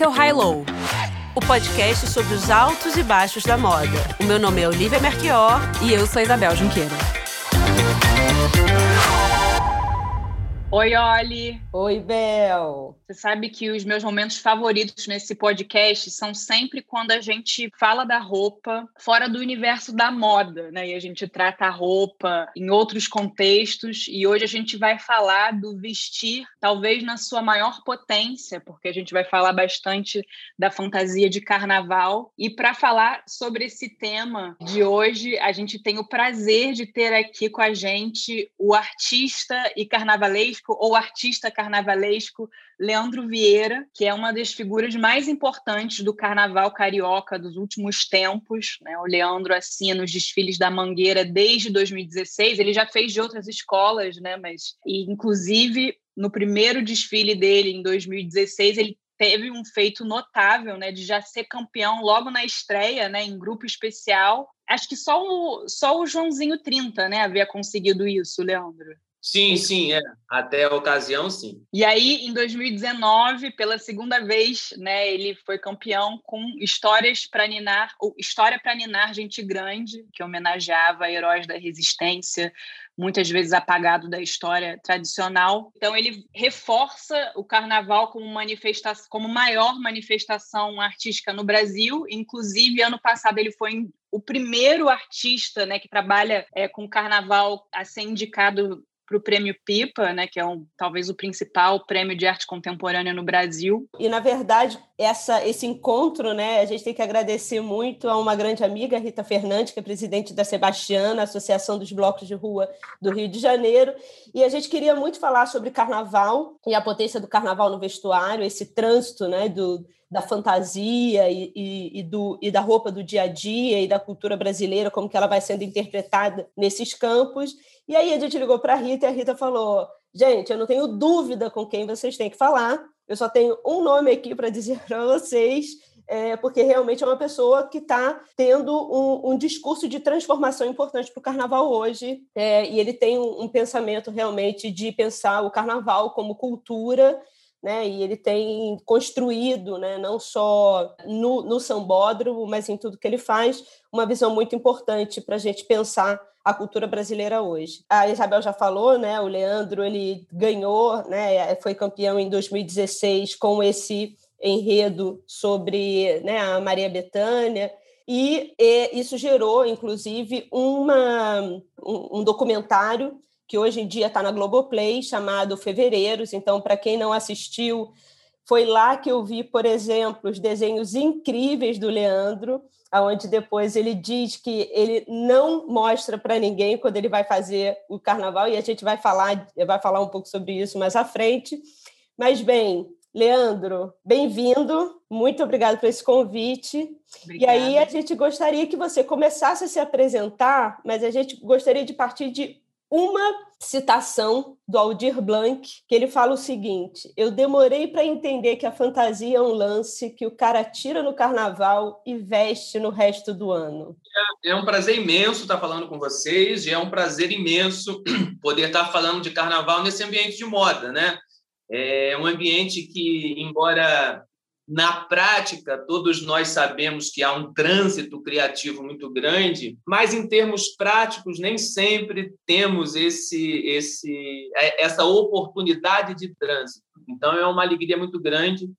Esse é o High Low, o podcast sobre os altos e baixos da moda. O meu nome é Olivia Merquior e eu sou Isabel Junqueira. Oi, Oli. Oi, Bel. Você sabe que os meus momentos favoritos nesse podcast são sempre quando a gente fala da roupa fora do universo da moda, né? E a gente trata a roupa em outros contextos. E hoje a gente vai falar do vestir, talvez na sua maior potência, porque a gente vai falar bastante da fantasia de carnaval. E para falar sobre esse tema de hoje, a gente tem o prazer de ter aqui com a gente o artista e carnavalesco ou artista carnavalesco Leandro Vieira, que é uma das figuras mais importantes do carnaval carioca dos últimos tempos. Né? O Leandro assina os desfiles da Mangueira desde 2016. Ele já fez de outras escolas, né? mas e, inclusive no primeiro desfile dele em 2016 ele teve um feito notável, né, de já ser campeão logo na estreia, né, em grupo especial. Acho que só o, só o Joãozinho 30, né, havia conseguido isso, Leandro. Sim, sim, é. Até a ocasião, sim. E aí, em 2019, pela segunda vez, né, ele foi campeão com Histórias para Ninar, ou História para Ninar Gente Grande, que homenageava heróis da resistência, muitas vezes apagado da história tradicional. Então, ele reforça o carnaval como manifestação, como maior manifestação artística no Brasil. Inclusive, ano passado ele foi o primeiro artista né, que trabalha é, com carnaval a ser indicado para o Prêmio Pipa, né, que é um, talvez o principal prêmio de arte contemporânea no Brasil. E, na verdade, essa, esse encontro, né, a gente tem que agradecer muito a uma grande amiga, Rita Fernandes, que é presidente da Sebastiana, Associação dos Blocos de Rua do Rio de Janeiro. E a gente queria muito falar sobre carnaval e a potência do carnaval no vestuário, esse trânsito né, do, da fantasia e, e, e, do, e da roupa do dia a dia e da cultura brasileira, como que ela vai sendo interpretada nesses campos. E aí a gente ligou para a Rita e a Rita falou: gente, eu não tenho dúvida com quem vocês têm que falar, eu só tenho um nome aqui para dizer para vocês. É, porque realmente é uma pessoa que está tendo um, um, discurso de transformação importante para o carnaval hoje, é, e ele tem um, um, pensamento realmente de pensar o carnaval como cultura, né, e ele tem construído, né, não só no, no sambódromo, mas em tudo que ele faz, uma visão muito importante para a gente pensar a cultura brasileira hoje. A Isabel já falou, né? O Leandro ele ganhou, né? Foi campeão em 2016 com esse enredo sobre né, a Maria Bethânia. E, e isso gerou, inclusive, uma, um, um documentário que hoje em dia está na Globoplay, chamado Fevereiros. Então, para quem não assistiu, foi lá que eu vi, por exemplo, os desenhos incríveis do Leandro, aonde depois ele diz que ele não mostra para ninguém quando ele vai fazer o carnaval e a gente vai falar vai falar um pouco sobre isso mais à frente. Mas bem, Leandro, bem-vindo. Muito obrigado por esse convite. Obrigada. E aí a gente gostaria que você começasse a se apresentar, mas a gente gostaria de partir de uma citação do Aldir Blanc, que ele fala o seguinte: Eu demorei para entender que a fantasia é um lance que o cara tira no carnaval e veste no resto do ano. É, é um prazer imenso estar falando com vocês, e é um prazer imenso poder estar falando de carnaval nesse ambiente de moda, né? É um ambiente que, embora na prática, todos nós sabemos que há um trânsito criativo muito grande, mas em termos práticos nem sempre temos esse, esse, é, essa oportunidade de trânsito. Então é uma alegria muito grande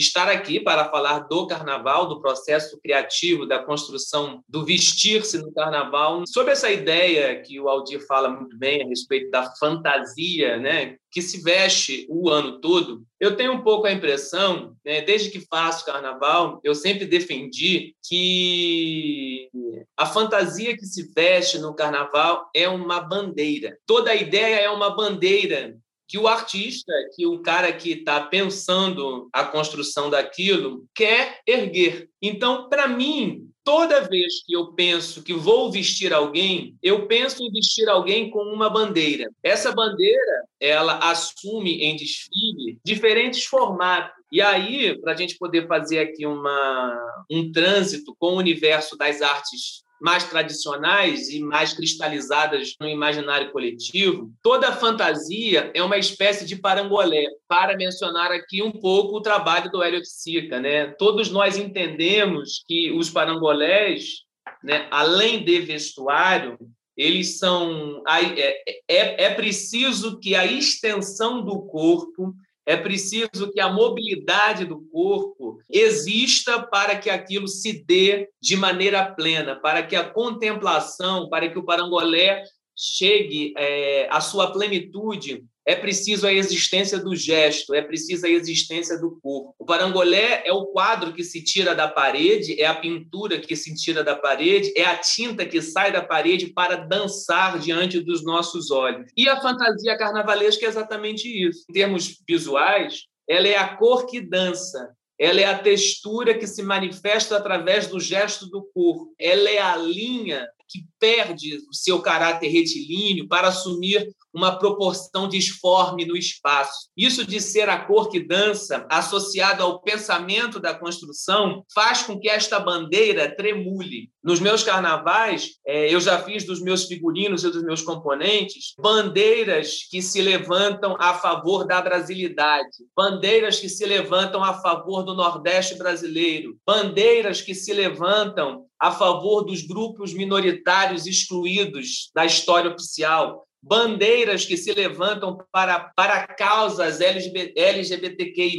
estar aqui para falar do carnaval, do processo criativo, da construção do vestir-se no carnaval, sobre essa ideia que o Aldir fala muito bem a respeito da fantasia, né, que se veste o ano todo. Eu tenho um pouco a impressão, né, desde que faço carnaval, eu sempre defendi que a fantasia que se veste no carnaval é uma bandeira. Toda a ideia é uma bandeira que o artista, que o cara que está pensando a construção daquilo, quer erguer. Então, para mim, toda vez que eu penso que vou vestir alguém, eu penso em vestir alguém com uma bandeira. Essa bandeira, ela assume em desfile diferentes formatos. E aí, para a gente poder fazer aqui uma, um trânsito com o universo das artes mais tradicionais e mais cristalizadas no imaginário coletivo, toda fantasia é uma espécie de parangolé, para mencionar aqui um pouco o trabalho do Hélio Sica. Né? Todos nós entendemos que os parangolés, né, além de vestuário, eles são. É, é, é preciso que a extensão do corpo é preciso que a mobilidade do corpo exista para que aquilo se dê de maneira plena, para que a contemplação, para que o parangolé chegue é, à sua plenitude é preciso a existência do gesto, é preciso a existência do corpo. O parangolé é o quadro que se tira da parede, é a pintura que se tira da parede, é a tinta que sai da parede para dançar diante dos nossos olhos. E a fantasia carnavalesca é exatamente isso. Em termos visuais, ela é a cor que dança, ela é a textura que se manifesta através do gesto do corpo, ela é a linha que perde o seu caráter retilíneo para assumir uma proporção disforme no espaço. Isso de ser a cor que dança, associado ao pensamento da construção, faz com que esta bandeira tremule. Nos meus carnavais, é, eu já fiz dos meus figurinos e dos meus componentes bandeiras que se levantam a favor da brasilidade, bandeiras que se levantam a favor do Nordeste brasileiro, bandeiras que se levantam a favor dos grupos minoritários excluídos da história oficial, bandeiras que se levantam para, para causas LGBT, LGBTQI,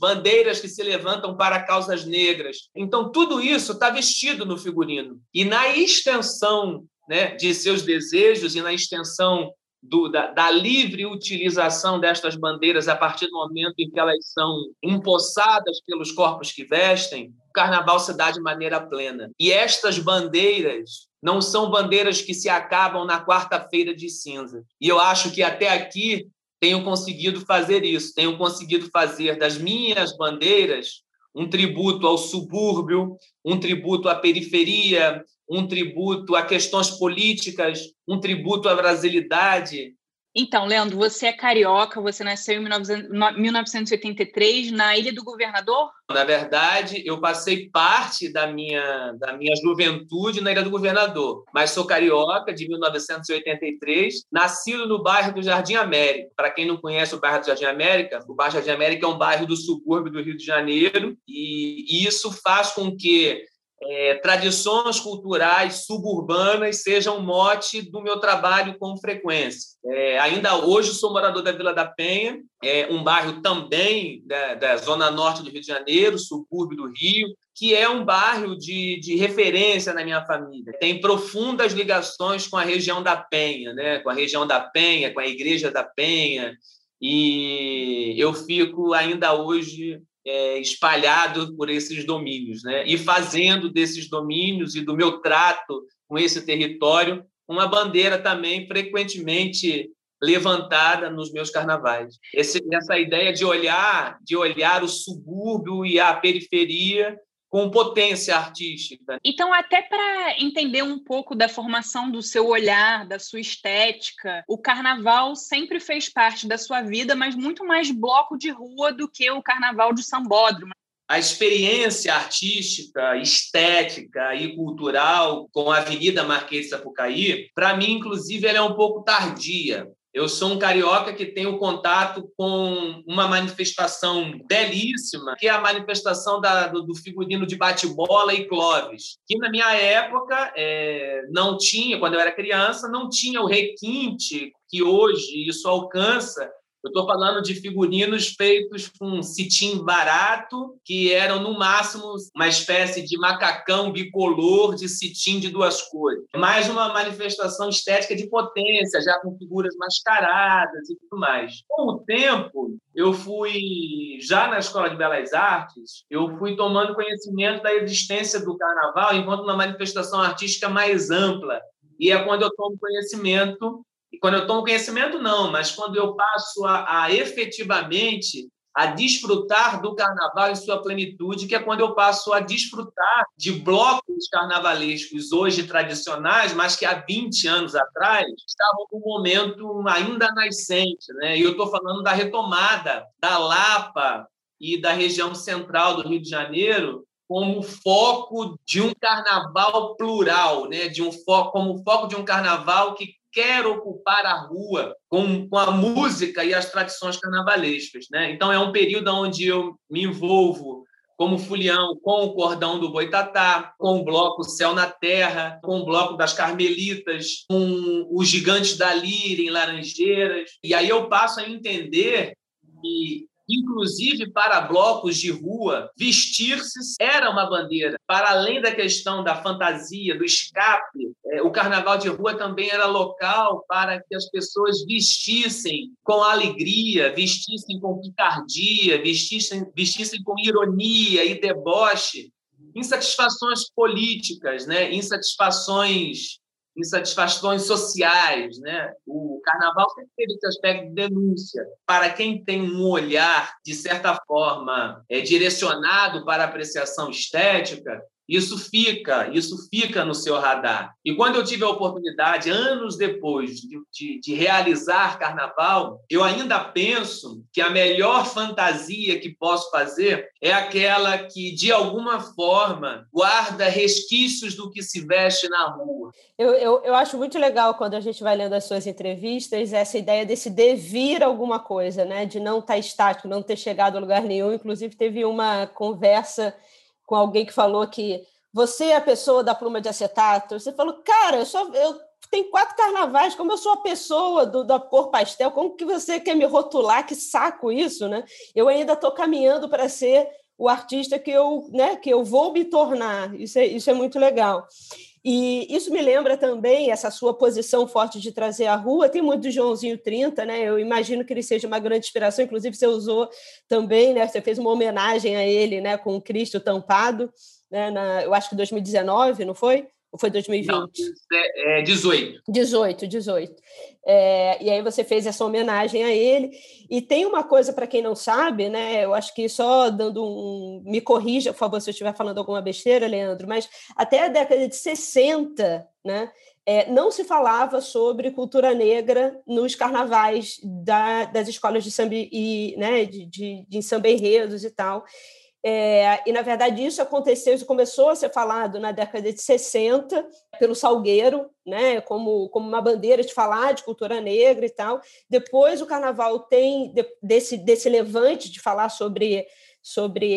bandeiras que se levantam para causas negras. Então, tudo isso está vestido no figurino. E na extensão né, de seus desejos e na extensão do, da, da, livre utilização destas bandeiras a partir do momento em que elas são empossadas pelos corpos que vestem, o carnaval se dá de maneira plena. E estas bandeiras não são bandeiras que se acabam na quarta-feira de cinza. E eu acho que até aqui tenho conseguido fazer isso, tenho conseguido fazer das minhas bandeiras um tributo ao subúrbio, um tributo à periferia, um tributo a questões políticas, um tributo à brasilidade, então, Leandro, você é carioca, você nasceu em 1983 na Ilha do Governador? Na verdade, eu passei parte da minha, da minha juventude na Ilha do Governador, mas sou carioca de 1983, nascido no bairro do Jardim América. Para quem não conhece o bairro do Jardim América, o bairro Jardim América é um bairro do subúrbio do Rio de Janeiro, e isso faz com que é, tradições culturais suburbanas sejam mote do meu trabalho com frequência. É, ainda hoje sou morador da Vila da Penha, é um bairro também da, da, zona norte do Rio de Janeiro, subúrbio do Rio, que é um bairro de, de referência na minha família. Tem profundas ligações com a região da Penha, né? com a região da Penha, com a Igreja da Penha, e eu fico ainda hoje é, espalhado por esses domínios, né? e fazendo desses domínios e do meu trato com esse território uma bandeira também frequentemente levantada nos meus carnavais. Esse, essa ideia de olhar, de olhar o subúrbio e a periferia com potência artística. Então, até para entender um pouco da formação do seu olhar, da sua estética, o carnaval sempre fez parte da sua vida, mas muito mais bloco de rua do que o carnaval de sambódromo. A experiência artística, estética e cultural com a Avenida Marquês de Sapucaí, para mim, inclusive, ela é um pouco tardia. Eu sou um carioca que tenho contato com uma manifestação belíssima, que é a manifestação da, do, do, figurino de bate-bola e Clóvis, que na minha época é, não tinha, quando eu era criança, não tinha o requinte que hoje isso alcança eu estou falando de figurinos feitos com cetim barato, que eram, no máximo, uma espécie de macacão bicolor de cetim de duas cores. Mais uma manifestação estética de potência, já com figuras mascaradas e tudo mais. Com o tempo, eu fui, já na Escola de Belas Artes, eu fui tomando conhecimento da existência do carnaval enquanto uma manifestação artística mais ampla. E é quando eu tomo conhecimento e quando eu tomo conhecimento, não, mas quando eu passo a, a efetivamente a desfrutar do carnaval em sua plenitude, que é quando eu passo a desfrutar de blocos carnavalescos hoje tradicionais, mas que há 20 anos atrás estavam num momento ainda nascente. Né? E eu estou falando da retomada da Lapa e da região central do Rio de Janeiro como foco de um carnaval plural, né? de um foco, como foco de um carnaval que quer ocupar a rua com, com a música e as tradições carnavalescas. Né? Então, é um período onde eu me envolvo como Fulião, com o Cordão do Boitatá, com o bloco Céu na Terra, com o bloco das Carmelitas, com os Gigantes da Lira em Laranjeiras. E aí eu passo a entender que inclusive para blocos de rua, vestir-se era uma bandeira. Para além da questão da fantasia, do escape, é, o carnaval de rua também era local para que as pessoas vestissem com alegria, vestissem com picardia, vestissem, vestissem com ironia e deboche, insatisfações políticas, né? insatisfações insatisfações sociais, né? O carnaval sempre teve esse aspecto de denúncia. Para quem tem um olhar, de certa forma, é, direcionado para a apreciação estética, isso fica, isso fica no seu radar. E quando eu tive a oportunidade, anos depois, de, de, de, realizar carnaval, eu ainda penso que a melhor fantasia que posso fazer é aquela que, de alguma forma, guarda resquícios do que se veste na rua. Eu, eu, eu acho muito legal quando a gente vai lendo as suas entrevistas essa ideia desse devir alguma coisa, né? de não estar tá estático, não ter chegado a lugar nenhum. Inclusive, teve uma conversa com alguém que falou que você é a pessoa da pluma de acetato. Você falou, cara, eu, só, eu tenho quatro carnavais, como eu sou a pessoa do, da cor pastel, como que você quer me rotular? Que saco isso, né? Eu ainda estou caminhando para ser o artista que eu, né, que eu vou me tornar. Isso é, isso é muito legal. E isso me lembra também essa sua posição forte de trazer a rua. Tem muito do Joãozinho 30, né? Eu imagino que ele seja uma grande inspiração. Inclusive, você usou também, né? Você fez uma homenagem a ele, né? Com o Cristo tampado, né? Na, eu acho que 2019, não foi? Ou foi 2020? Não, é, é 18. 18, 18. É, e aí você fez essa homenagem a ele. E tem uma coisa para quem não sabe, né? Eu acho que só dando um. Me corrija, por favor, se eu estiver falando alguma besteira, Leandro, mas até a década de 60, né? É, não se falava sobre cultura negra nos carnavais da, das escolas de samba e né, de, de, de samba enredos e tal. É, e, na verdade, isso aconteceu, isso começou a ser falado na década de 60 pelo Salgueiro, né, como, como uma bandeira de falar de cultura negra e tal. Depois, o Carnaval tem desse, desse levante de falar sobre, sobre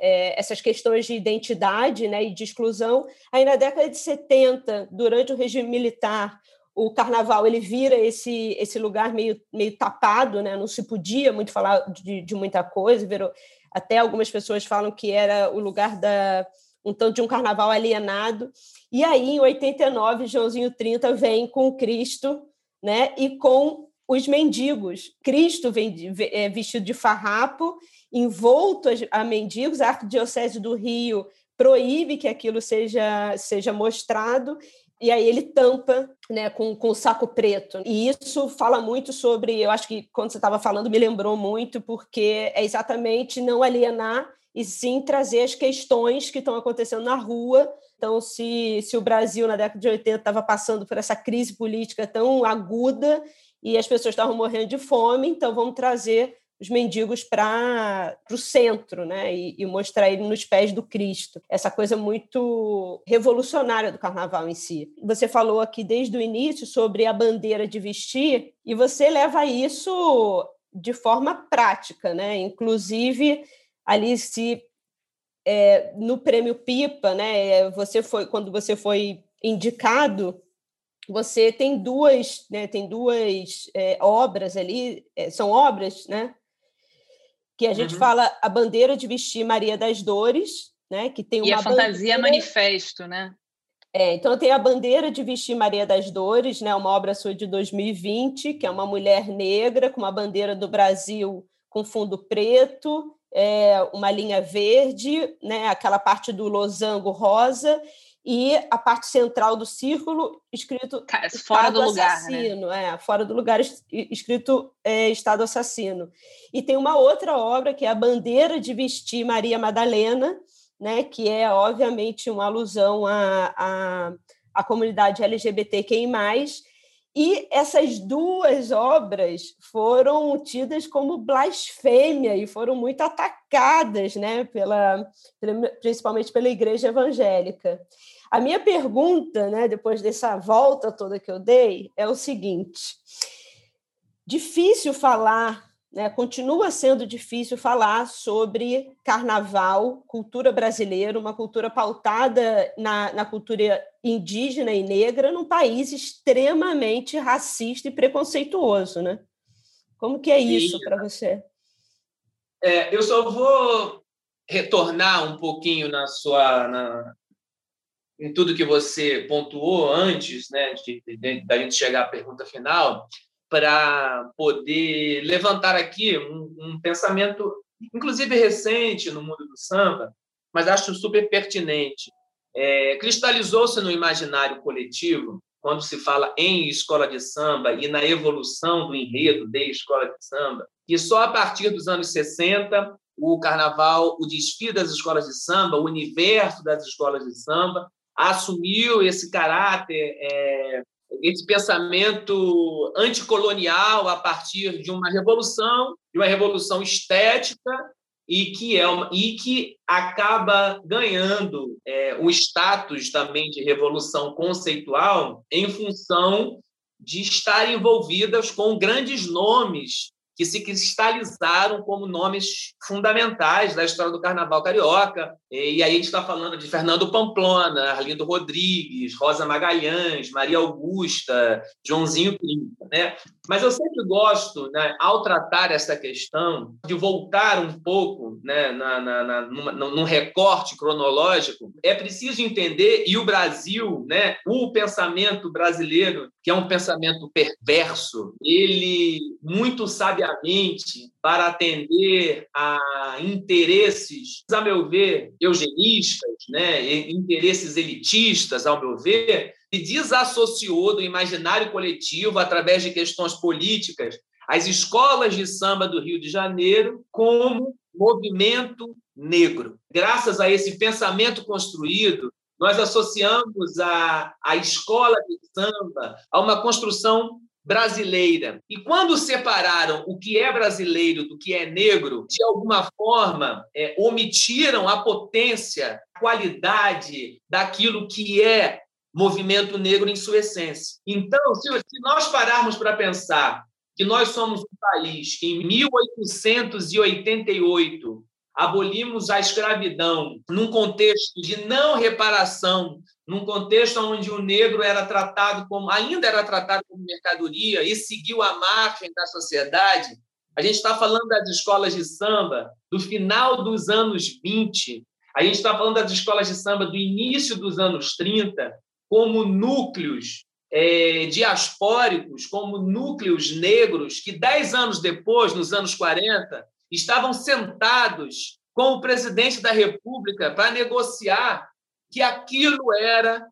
é, essas questões de identidade né, e de exclusão. Aí, na década de 70, durante o regime militar, o carnaval ele vira esse esse lugar meio, meio tapado, né? não se podia muito falar de, de muita coisa, virou até algumas pessoas falam que era o lugar da um tanto de um carnaval alienado. E aí, em 89, Joãozinho 30 vem com Cristo né, e com os mendigos. Cristo vem é, vestido de farrapo, envolto a mendigos. A Arquidiocese do Rio proíbe que aquilo seja, seja mostrado e aí ele tampa né, com, com saco preto. E isso fala muito sobre, eu acho que quando você estava falando me lembrou muito, porque é exatamente não alienar e sim trazer as questões que estão acontecendo na rua. Então, se, se o Brasil, na década de 80, estava passando por essa crise política tão aguda e as pessoas estavam morrendo de fome, então vamos trazer os mendigos para o centro, né? E, e, mostrar ele nos pés do Cristo. Essa coisa muito revolucionária do carnaval em si. Você falou aqui desde o início sobre a bandeira de vestir, e você leva isso de forma prática, né? Inclusive, ali se é, no prêmio Pipa, né? Você foi quando você foi indicado você tem duas, né, tem duas é, obras ali, é, são obras, né, que a gente uhum. fala a bandeira de vestir Maria das Dores, né? Que tem uma e a fantasia bandeira... manifesto, né? É, então tem a bandeira de vestir Maria das Dores, né? Uma obra sua de 2020, que é uma mulher negra com uma bandeira do Brasil com fundo preto, é, uma linha verde, né? Aquela parte do losango rosa e a parte central do círculo escrito fora do lugar, assassino, né? é, fora do lugar escrito é, Estado assassino. E tem uma outra obra que é a Bandeira de Vestir Maria Madalena, né, que é obviamente uma alusão à, à, à comunidade LGBTQI+, E essas duas obras foram tidas como blasfêmia e foram muito atacadas, né, pela, principalmente pela Igreja Evangélica. A minha pergunta, né, depois dessa volta toda que eu dei, é o seguinte: difícil falar né, continua sendo difícil falar sobre carnaval, cultura brasileira, uma cultura pautada na, na cultura indígena e negra, num país extremamente racista e preconceituoso, né? Como que é isso para você? É, eu só vou retornar um pouquinho na sua na, em tudo que você pontuou antes, né, de, de, da gente chegar à pergunta final, para poder levantar aqui um, um, pensamento, inclusive recente no mundo do samba, mas acho super pertinente. É, Cristalizou-se no imaginário coletivo, quando se fala em escola de samba e na evolução do enredo de escola de samba, que só a partir dos anos 60 o carnaval, o desfile das escolas de samba, o universo das escolas de samba assumiu esse caráter é, esse pensamento anticolonial a partir de uma revolução, de uma revolução estética e que é uma, e que acaba ganhando é, o status também de revolução conceitual em função de estar envolvidas com grandes nomes que se cristalizaram como nomes fundamentais da história do carnaval carioca. E aí a gente está falando de Fernando Pamplona, Arlindo Rodrigues, Rosa Magalhães, Maria Augusta, Joãozinho Pinto. Né? Mas eu sempre gosto, né, ao tratar essa questão, de voltar um pouco né, na, na, na, numa, num recorte cronológico. É preciso entender, e o Brasil, né, o pensamento brasileiro, que é um pensamento perverso, ele muito sabiamente para atender a interesses, a meu ver, eugenistas, né, interesses elitistas, ao meu ver, desassociou do imaginário coletivo, através de questões políticas, as escolas de samba do Rio de Janeiro como movimento negro. Graças a esse pensamento construído, nós associamos a, a escola de samba a uma construção brasileira. E quando separaram o que é brasileiro do que é negro, de alguma forma é, omitiram a potência, a qualidade daquilo que é movimento negro em sua essência. Então, se, nós pararmos para pensar que nós somos um país que em 1888 abolimos a escravidão num contexto de não reparação num contexto onde o negro era tratado como ainda era tratado como mercadoria e seguiu a margem da sociedade. A gente está falando das escolas de samba do final dos anos 20, a gente está falando das escolas de samba do início dos anos 30, como núcleos é, diaspóricos, como núcleos negros, que dez anos depois, nos anos 40, estavam sentados com o presidente da República para negociar que aquilo era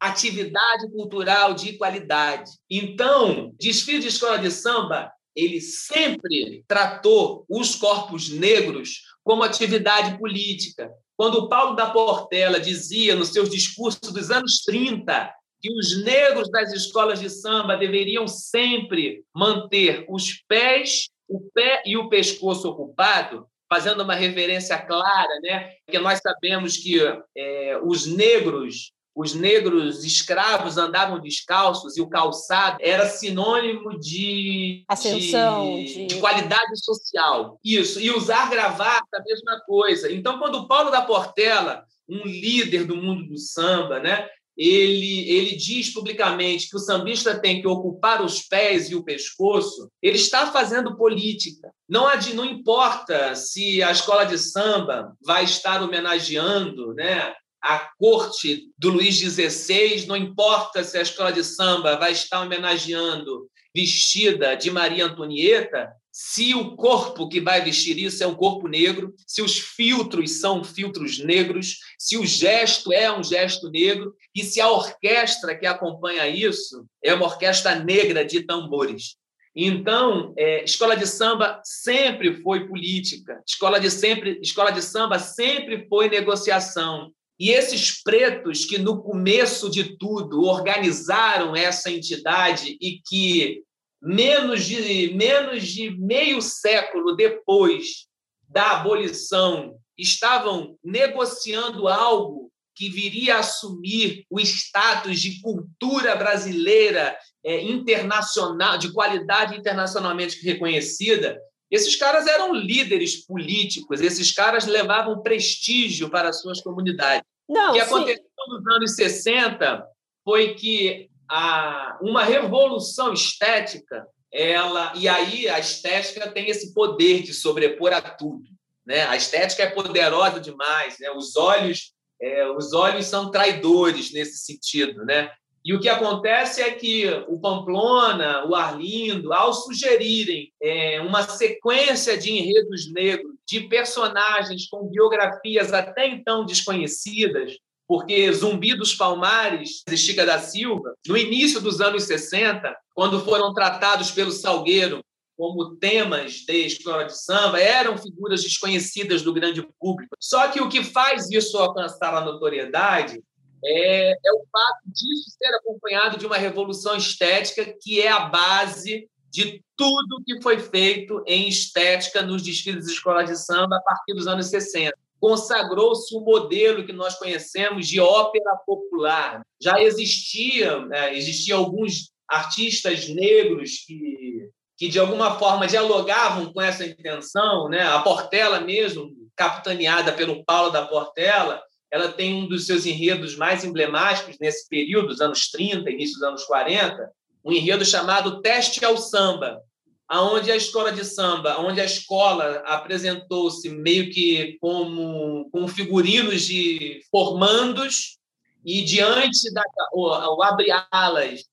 atividade cultural de qualidade. Então, desfile de escola de samba, ele sempre tratou os corpos negros como atividade política. Quando Paulo da Portela dizia nos seus discursos dos anos 30 que os negros das escolas de samba deveriam sempre manter os pés, o pé e o pescoço ocupado, fazendo uma referência clara, né? Porque nós sabemos que é, os negros os negros escravos andavam descalços e o calçado era sinônimo de ascensão, de, de... de, qualidade social. Isso, e usar gravata, a mesma coisa. Então, quando Paulo da Portela, um líder do mundo do samba, né, ele, ele diz publicamente que o sambista tem que ocupar os pés e o pescoço, ele está fazendo política. Não, não importa se a escola de samba vai estar homenageando né, a corte do Luís XVI, não importa se a escola de samba vai estar homenageando vestida de Maria Antonieta, se o corpo que vai vestir isso é um corpo negro, se os filtros são filtros negros, se o gesto é um gesto negro e se a orquestra que acompanha isso é uma orquestra negra de tambores. Então, é, escola de samba sempre foi política, escola de sempre, escola de samba sempre foi negociação. E esses pretos que, no começo de tudo, organizaram essa entidade e que, menos de, menos de meio século depois da abolição, estavam negociando algo que viria a assumir o status de cultura brasileira é, internacional, de qualidade internacionalmente reconhecida, esses caras eram líderes políticos, esses caras levavam prestígio para as suas comunidades. Não, o que sim. aconteceu nos anos 60 foi que a, uma revolução estética, ela e aí a estética tem esse poder de sobrepor a tudo. Né? A estética é poderosa demais, né? os olhos é, os olhos são traidores nesse sentido, né? E o que acontece é que o Pamplona, o Arlindo, ao sugerirem é, uma sequência de enredos negros, de personagens com biografias até então desconhecidas, porque Zumbi dos Palmares, de Chica da Silva, no início dos anos 60, quando foram tratados pelo Salgueiro como temas de escola de samba, eram figuras desconhecidas do grande público. Só que o que faz isso alcançar a notoriedade é, é o fato disso ser acompanhado de uma revolução estética que é a base de tudo que foi feito em estética nos desfiles de escola de samba a partir dos anos 60. Consagrou-se o modelo que nós conhecemos de ópera popular. Já existia, né, existiam alguns artistas negros que, que de alguma forma dialogavam com essa intenção, né? A Portela mesmo, capitaneada pelo Paulo da Portela, ela tem um dos seus enredos mais emblemáticos nesse período, dos anos 30, início dos anos 40, um enredo chamado Teste ao Samba, aonde a escola de samba, onde a escola apresentou-se meio que como com figurinos de formandos e diante da o, o abre alas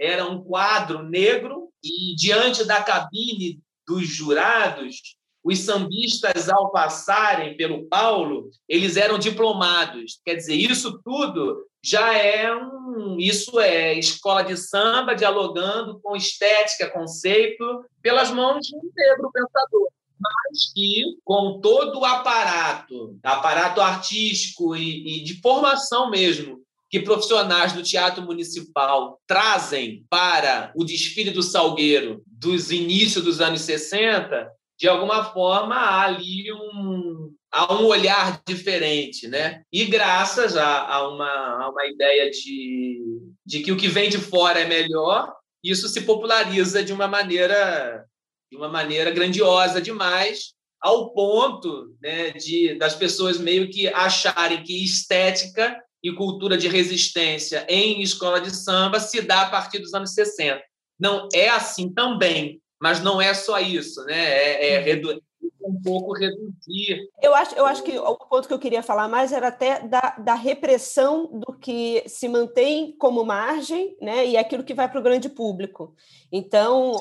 era um quadro negro e diante da cabine dos jurados os sambistas, ao passarem pelo Paulo, eles eram diplomados. Quer dizer, isso tudo já é um. Isso é escola de samba dialogando com estética, conceito, pelas mãos de um negro pensador. Mas que, com todo o aparato, aparato artístico e, e de formação mesmo, que profissionais do Teatro Municipal trazem para o desfile do Salgueiro dos inícios dos anos 60, de alguma forma há ali um, há um olhar diferente, né? E graças a, a, uma, a uma ideia de, de que o que vem de fora é melhor, isso se populariza de uma maneira de uma maneira grandiosa demais, ao ponto né, de das pessoas meio que acharem que estética e cultura de resistência em escola de samba se dá a partir dos anos 60. Não é assim também, mas não é só isso, né? É, é uhum. redu... um pouco reduzir. Eu acho, eu acho que o ponto que eu queria falar mais era até da, da repressão do que se mantém como margem, né? E aquilo que vai para o grande público. Então,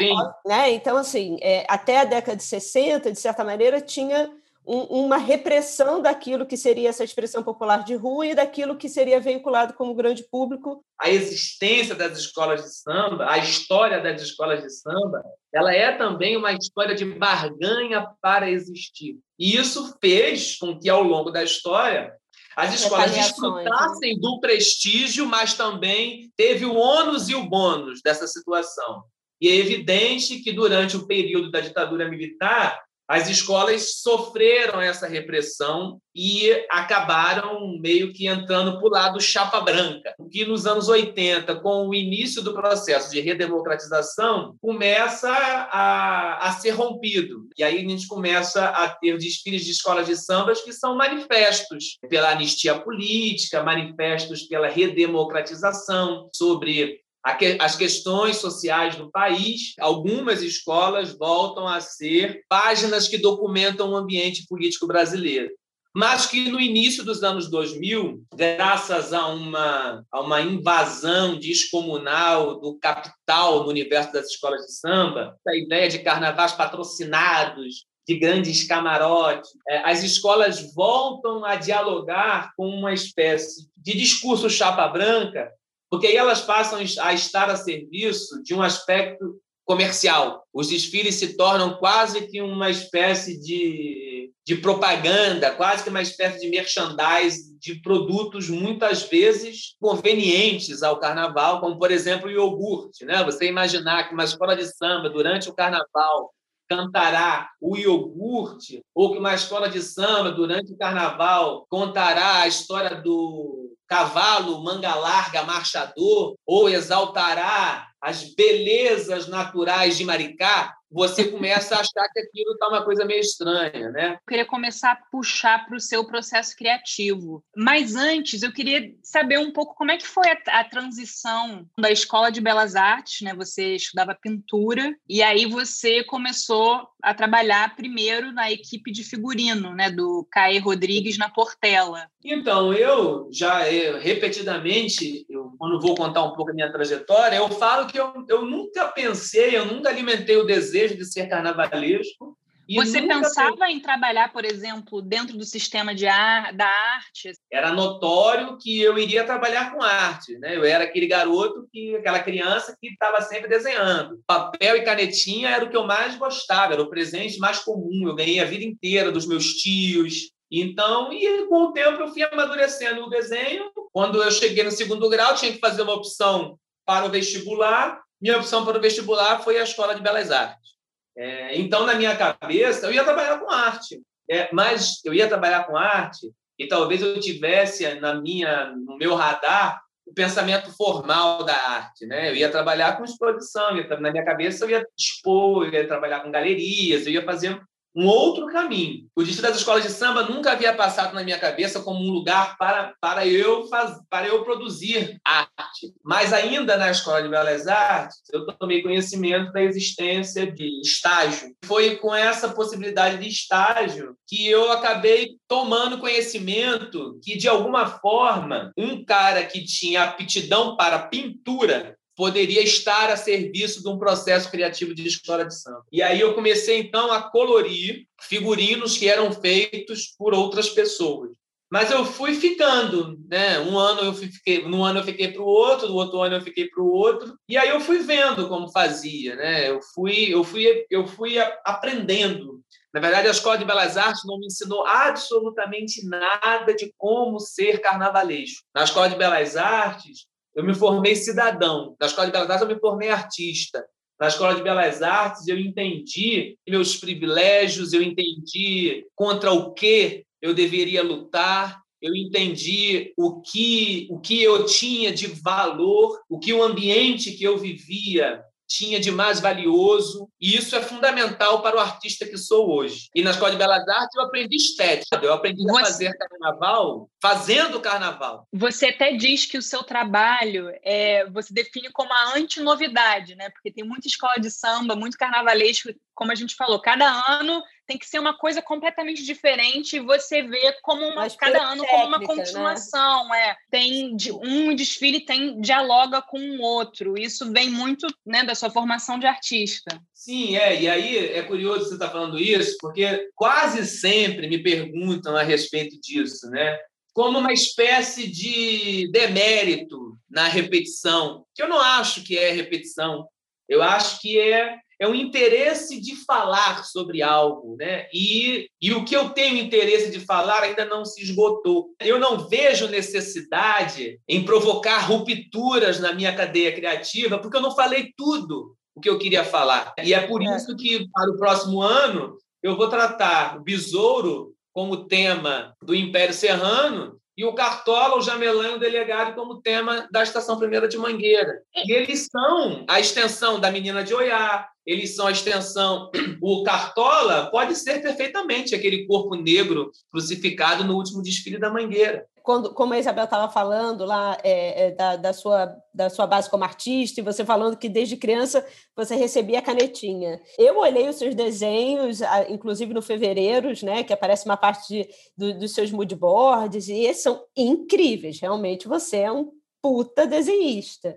né? Então, assim, é, até a década de 60, de certa maneira, tinha uma repressão daquilo que seria essa expressão popular de rua e daquilo que seria vinculado como grande público. A existência das escolas de samba, a história das escolas de samba, ela é também uma história de barganha para existir. E isso fez com que, ao longo da história, as escolas né? desfrutassem do prestígio, mas também teve o ônus e o bônus dessa situação. E é evidente que, durante o período da ditadura militar, as escolas sofreram essa repressão e acabaram meio que entrando para o lado chapa branca, o que nos anos 80, com o início do processo de redemocratização, começa a, a ser rompido. E aí a gente começa a ter desfiles de escolas de sambas que são manifestos pela anistia política, manifestos pela redemocratização, sobre as questões sociais do país, algumas escolas voltam a ser páginas que documentam o ambiente político brasileiro. Mas que no início dos anos 2000, graças a uma, a uma invasão descomunal do capital no universo das escolas de samba, a ideia de carnavais patrocinados, de grandes camarotes, é, as escolas voltam a dialogar com uma espécie de discurso chapa branca porque aí elas passam a estar a serviço de um aspecto comercial. Os desfiles se tornam quase que uma espécie de, de propaganda, quase que uma espécie de merchandise de produtos muitas vezes convenientes ao carnaval, como por exemplo o iogurte, né? Você imaginar que uma escola de samba durante o carnaval cantará o iogurte, ou que uma escola de samba, durante o carnaval, contará a história do cavalo manga larga marchador, ou exaltará as belezas naturais de Maricá, você começa a achar que aquilo está uma coisa meio estranha, né? Eu queria começar a puxar para o seu processo criativo. Mas antes, eu queria saber um pouco como é que foi a, a, transição da Escola de Belas Artes, né? Você estudava pintura e aí você começou a trabalhar primeiro na equipe de figurino, né? Do Caê Rodrigues na Portela. Então, eu já eu, repetidamente, eu, quando vou contar um pouco a minha trajetória, eu falo que eu, eu nunca pensei, eu nunca alimentei o desejo desejo de ser carnavalesco. Você pensava em trabalhar, por exemplo, dentro do sistema de ar, da arte? Era notório que eu iria trabalhar com arte, né? Eu era aquele garoto que, aquela criança que estava sempre desenhando. Papel e canetinha era o que eu mais gostava, era o presente mais comum. Eu ganhei a vida inteira dos meus tios. Então, e com o tempo eu fui amadurecendo o desenho. Quando eu cheguei no segundo grau, tinha que fazer uma opção para o vestibular minha opção para o vestibular foi a Escola de Belas Artes. É, então, na minha cabeça, eu ia trabalhar com arte. É, mas eu ia trabalhar com arte e talvez eu tivesse na minha, no meu radar o pensamento formal da arte, né? Eu ia trabalhar com exposição, ia, na minha cabeça eu ia expor, eu ia trabalhar com galerias, eu ia fazer um outro caminho. O destino das escolas de samba nunca havia passado na minha cabeça como um lugar para, para, eu, faz, para eu produzir arte. Mas ainda na Escola de Belas Artes, eu tomei conhecimento da existência de estágio. Foi com essa possibilidade de estágio que eu acabei tomando conhecimento que, de alguma forma, um cara que tinha aptidão para pintura poderia estar a serviço de um processo criativo de escola de samba. E aí eu comecei então a colorir figurinos que eram feitos por outras pessoas. Mas eu fui ficando, né? Um ano eu fiquei, no ano eu fiquei para o outro, no outro ano eu fiquei para o outro, e aí eu fui vendo como fazia, né? Eu fui, eu fui, eu fui aprendendo. Na verdade, a Escola de Belas Artes não me ensinou absolutamente nada de como ser carnavalesco. Na Escola de Belas Artes, eu me formei cidadão. Na Escola de Belas Artes, eu me formei artista. Na Escola de Belas Artes, eu entendi meus privilégios, eu entendi contra o que eu deveria lutar, eu entendi o que, o que eu tinha de valor, o que o ambiente que eu vivia tinha de mais valioso, e isso é fundamental para o artista que sou hoje. E na Escola de Belas Artes eu aprendi estética, eu aprendi Você... a fazer carnaval fazendo carnaval. Você até diz que o seu trabalho é, você define como a antinovidade, né? Porque tem muita escola de samba, muito carnavalesco, como a gente falou, cada ano tem que ser uma coisa completamente diferente e você vê como uma, cada ano como uma né? continuação. Né? É. Tem um desfile tem dialoga com o um outro. Isso vem muito né, da sua formação de artista. Sim, é. E aí é curioso você estar tá falando isso, porque quase sempre me perguntam a respeito disso, né? Como uma espécie de demérito na repetição, que eu não acho que é repetição. Eu acho que é é o interesse de falar sobre algo, né? E, e o que eu tenho interesse de falar ainda não se esgotou. Eu não vejo necessidade em provocar rupturas na minha cadeia criativa, porque eu não falei tudo o que eu queria falar. E é por é. isso que, para o próximo ano, eu vou tratar o besouro como tema do Império Serrano e o Cartola, o Jamelã e o Delegado como tema da Estação Primeira de Mangueira. E eles são a extensão da Menina de Oiá, eles são a extensão. O Cartola pode ser perfeitamente aquele corpo negro crucificado no último desfile da Mangueira. Quando, como a Isabel estava falando lá é, é, da, da, sua, da sua base como artista, e você falando que desde criança você recebia a canetinha. Eu olhei os seus desenhos, inclusive no Fevereiros, né, que aparece uma parte de, do, dos seus moodboards, e esses são incríveis. Realmente você é um puta desenhista.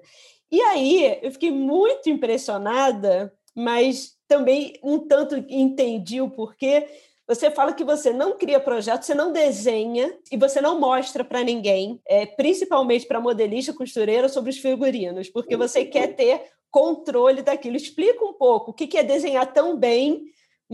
E aí eu fiquei muito impressionada mas também um tanto entendi o porquê. Você fala que você não cria projeto, você não desenha e você não mostra para ninguém, é, principalmente para modelista, costureira, sobre os figurinos, porque você quer ter controle daquilo. Explica um pouco o que é desenhar tão bem,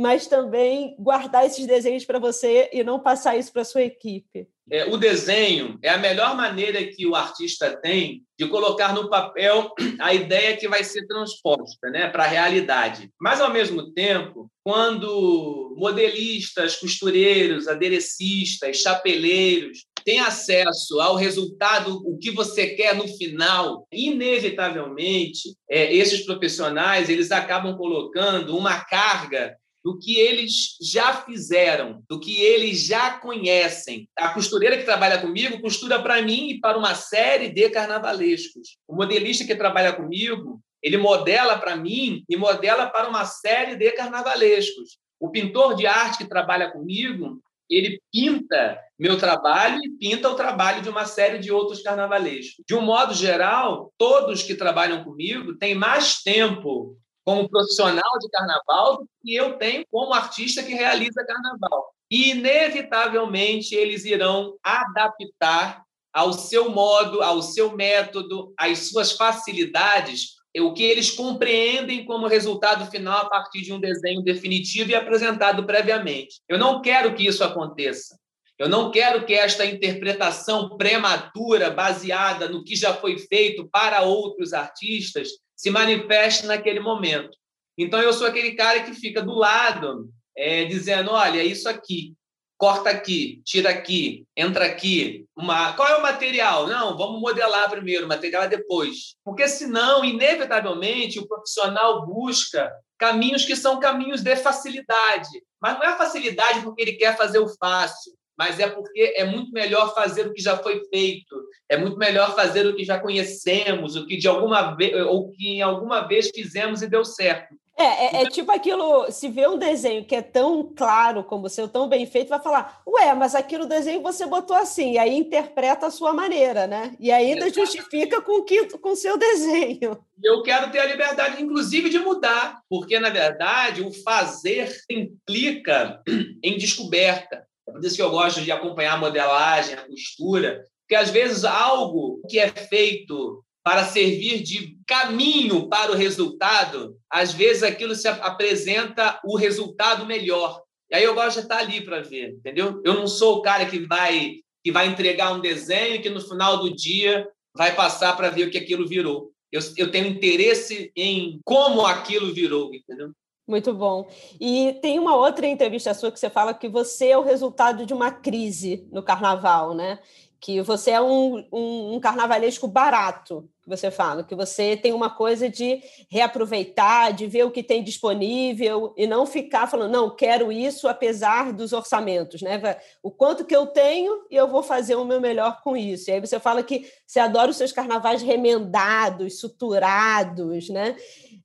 mas também guardar esses desenhos para você e não passar isso para sua equipe. É, o desenho é a melhor maneira que o artista tem de colocar no papel a ideia que vai ser transposta né, para a realidade. Mas, ao mesmo tempo, quando modelistas, costureiros, aderecistas, chapeleiros têm acesso ao resultado, o que você quer no final, inevitavelmente, é, esses profissionais eles acabam colocando uma carga do que eles já fizeram, do que eles já conhecem. A costureira que trabalha comigo costura para mim e para uma série de carnavalescos. O modelista que trabalha comigo, ele modela para mim e modela para uma série de carnavalescos. O pintor de arte que trabalha comigo, ele pinta meu trabalho e pinta o trabalho de uma série de outros carnavalescos. De um modo geral, todos que trabalham comigo têm mais tempo como profissional de carnaval que eu tenho como artista que realiza carnaval. E, inevitavelmente, eles irão adaptar ao seu modo, ao seu método, às suas facilidades, o que eles compreendem como resultado final a partir de um desenho definitivo e apresentado previamente. Eu não quero que isso aconteça. Eu não quero que esta interpretação prematura, baseada no que já foi feito para outros artistas, se manifeste naquele momento. Então, eu sou aquele cara que fica do lado, é, dizendo: olha, isso aqui, corta aqui, tira aqui, entra aqui. Uma... Qual é o material? Não, vamos modelar primeiro, o material é depois. Porque senão, inevitavelmente, o profissional busca caminhos que são caminhos de facilidade. Mas não é facilidade porque ele quer fazer o fácil mas é porque é muito melhor fazer o que já foi feito, é muito melhor fazer o que já conhecemos, o que de alguma vez ou que em alguma vez fizemos e deu certo. É, é, é, tipo aquilo, se vê um desenho que é tão claro como o seu, tão bem feito, vai falar, ué, mas aquilo desenho você botou assim, e aí interpreta a sua maneira, né? E ainda Exatamente. justifica com o com seu desenho. Eu quero ter a liberdade, inclusive, de mudar, porque, na verdade, o fazer implica em descoberta. Por isso que eu gosto de acompanhar a modelagem, a costura, porque às vezes algo que é feito para servir de caminho para o resultado, às vezes aquilo se apresenta o resultado melhor. E aí eu gosto de estar ali para ver, entendeu? Eu não sou o cara que vai que vai entregar um desenho que no final do dia vai passar para ver o que aquilo virou. Eu, eu tenho interesse em como aquilo virou, entendeu? Muito bom. E tem uma outra entrevista sua que você fala que você é o resultado de uma crise no carnaval, né? Que você é um, um, um carnavalesco barato, que você fala, que você tem uma coisa de reaproveitar, de ver o que tem disponível e não ficar falando, não, quero isso apesar dos orçamentos, né? O quanto que eu tenho e eu vou fazer o meu melhor com isso. E aí você fala que você adora os seus carnavais remendados, suturados, né?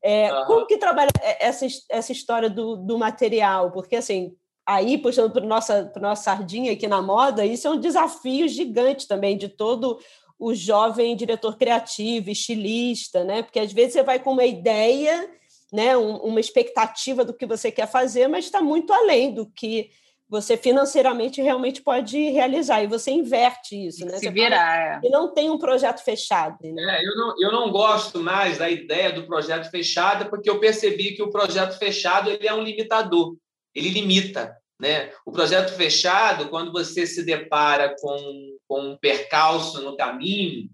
É, uhum. Como que trabalha essa, essa história do, do material? Porque, assim, aí, puxando para nossa, nossa sardinha aqui na moda, isso é um desafio gigante também de todo o jovem diretor criativo, estilista, né? Porque às vezes você vai com uma ideia, né? Um, uma expectativa do que você quer fazer, mas está muito além do que você financeiramente realmente pode realizar e você inverte isso, né? Se virar. É. E não tem um projeto fechado. Né? É, eu, não, eu não gosto mais da ideia do projeto fechado porque eu percebi que o projeto fechado ele é um limitador, ele limita. Né? O projeto fechado, quando você se depara com, com um percalço no caminho,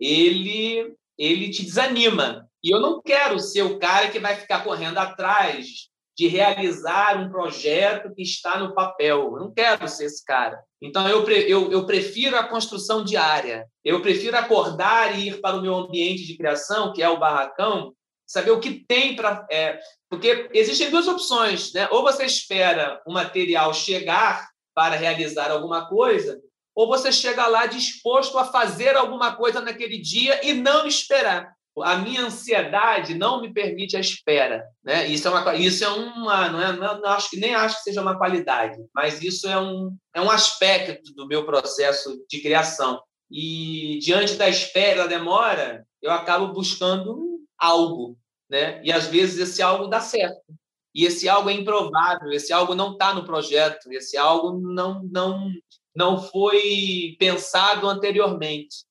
ele, ele te desanima. E eu não quero ser o cara que vai ficar correndo atrás de realizar um projeto que está no papel. Eu não quero ser esse cara. Então, eu, eu, eu prefiro a construção diária. Eu prefiro acordar e ir para o meu ambiente de criação, que é o barracão, saber o que tem para. É, porque existem duas opções. Né? Ou você espera o material chegar para realizar alguma coisa, ou você chega lá disposto a fazer alguma coisa naquele dia e não esperar a minha ansiedade não me permite a espera, né? Isso é uma, isso é uma, não é, não, acho que nem acho que seja uma qualidade, mas isso é um, é um aspecto do meu processo de criação. E diante da espera, da demora, eu acabo buscando algo, né? E às vezes esse algo dá certo. E esse algo é improvável, esse algo não está no projeto, esse algo não não não foi pensado anteriormente.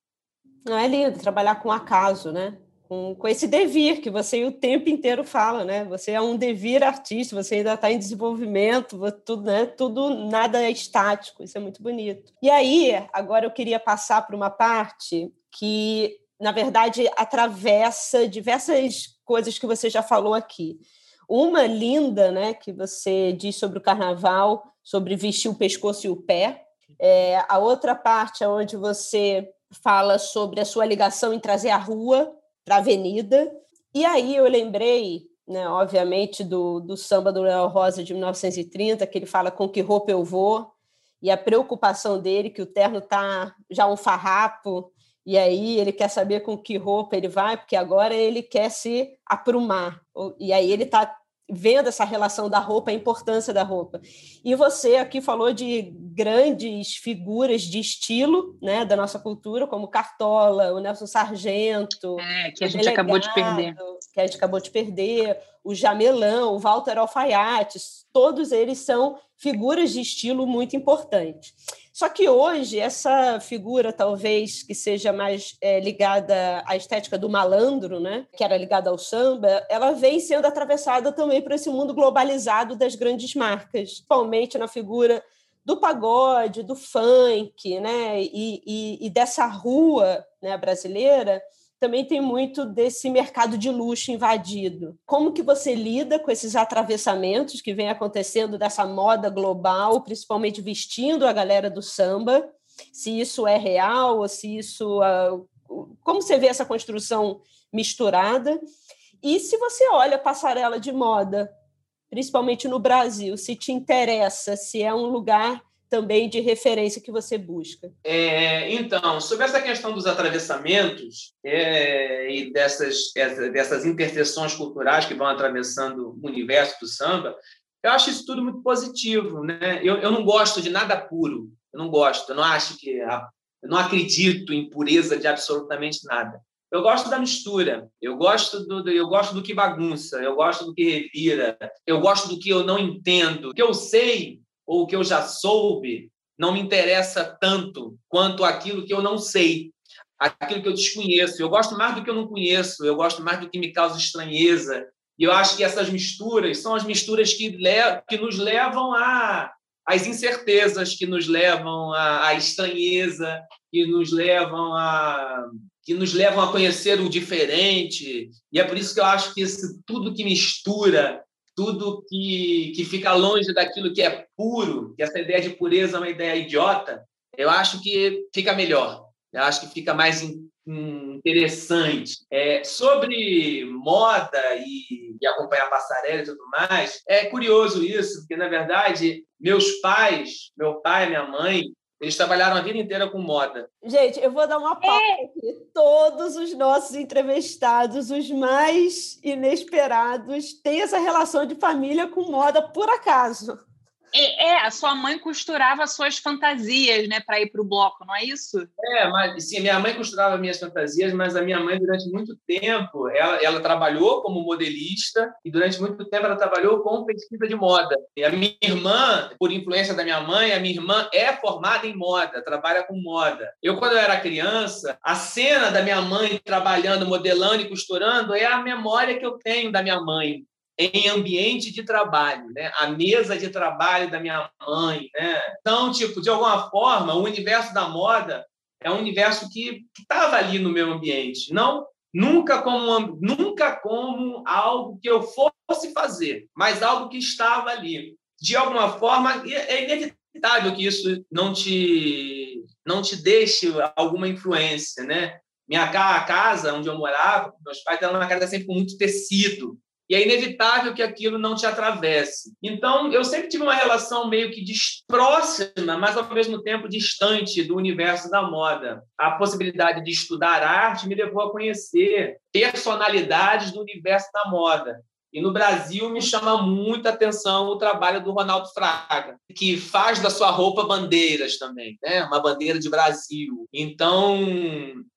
Não é lindo trabalhar com acaso, né? com, com esse devir que você o tempo inteiro fala, né? Você é um devir artista, você ainda está em desenvolvimento, tudo, né? Tudo nada é estático, isso é muito bonito. E aí, agora eu queria passar para uma parte que, na verdade, atravessa diversas coisas que você já falou aqui. Uma linda, né, que você diz sobre o carnaval, sobre vestir o pescoço e o pé. É, a outra parte é onde você fala sobre a sua ligação em trazer a rua para a avenida. E aí eu lembrei, né, obviamente, do, do samba do Léo Rosa de 1930, que ele fala com que roupa eu vou, e a preocupação dele, que o terno tá já um farrapo, e aí ele quer saber com que roupa ele vai, porque agora ele quer se aprumar. E aí ele está vendo essa relação da roupa, a importância da roupa. E você aqui falou de grandes figuras de estilo, né, da nossa cultura, como Cartola, o Nelson Sargento, é, que a gente delegado, acabou de perder, que a gente acabou de perder, o Jamelão, o Walter Alfaiates, todos eles são figuras de estilo muito importantes. Só que hoje, essa figura, talvez, que seja mais é, ligada à estética do malandro, né? que era ligada ao samba, ela vem sendo atravessada também por esse mundo globalizado das grandes marcas, principalmente na figura do pagode, do funk, né? e, e, e dessa rua né, brasileira, também tem muito desse mercado de luxo invadido. Como que você lida com esses atravessamentos que vem acontecendo dessa moda global, principalmente vestindo a galera do samba? Se isso é real ou se isso ah, como você vê essa construção misturada? E se você olha a passarela de moda, principalmente no Brasil, se te interessa, se é um lugar também de referência que você busca? É, então, sobre essa questão dos atravessamentos é, e dessas, dessas interseções culturais que vão atravessando o universo do samba, eu acho isso tudo muito positivo. Né? Eu, eu não gosto de nada puro, eu não gosto, eu não acho que. Eu não acredito em pureza de absolutamente nada. Eu gosto da mistura, eu gosto do, eu gosto do que bagunça, eu gosto do que revira, eu gosto do que eu não entendo. O que eu sei ou o que eu já soube não me interessa tanto quanto aquilo que eu não sei, aquilo que eu desconheço. Eu gosto mais do que eu não conheço, eu gosto mais do que me causa estranheza. E eu acho que essas misturas são as misturas que, que nos levam a as incertezas que nos levam à, à estranheza, que nos levam a que nos levam a conhecer o diferente. E é por isso que eu acho que esse tudo que mistura tudo que, que fica longe daquilo que é puro, que essa ideia de pureza é uma ideia idiota, eu acho que fica melhor. Eu acho que fica mais interessante. É, sobre moda e, e, acompanhar passarela e tudo mais, é curioso isso, porque, na verdade, meus pais, meu pai e minha mãe, eles trabalharam a vida inteira com moda. Gente, eu vou dar uma pausa é. aqui. Todos os nossos entrevistados, os mais inesperados, têm essa relação de família com moda por acaso. É, é, a sua mãe costurava suas fantasias, né, para ir para o bloco, não é isso? É, mas sim, minha mãe costurava minhas fantasias, mas a minha mãe durante muito tempo, ela, ela trabalhou como modelista e durante muito tempo ela trabalhou com pesquisa de moda. E a minha irmã, por influência da minha mãe, a minha irmã é formada em moda, trabalha com moda. Eu quando eu era criança, a cena da minha mãe trabalhando, modelando e costurando é a memória que eu tenho da minha mãe em ambiente de trabalho, né? A mesa de trabalho da minha mãe, né? Então, tipo, de alguma forma, o universo da moda é um universo que estava ali no meu ambiente, não nunca como nunca como algo que eu fosse fazer, mas algo que estava ali. De alguma forma, é inevitável que isso não te não te deixe alguma influência, né? Minha casa, onde eu morava, meus pais eram uma casa sempre com muito tecido, e é inevitável que aquilo não te atravesse. Então, eu sempre tive uma relação meio que próxima, mas ao mesmo tempo distante do universo da moda. A possibilidade de estudar arte me levou a conhecer personalidades do universo da moda. E no Brasil me chama muita atenção o trabalho do Ronaldo Fraga, que faz da sua roupa bandeiras também, né? Uma bandeira de Brasil. Então,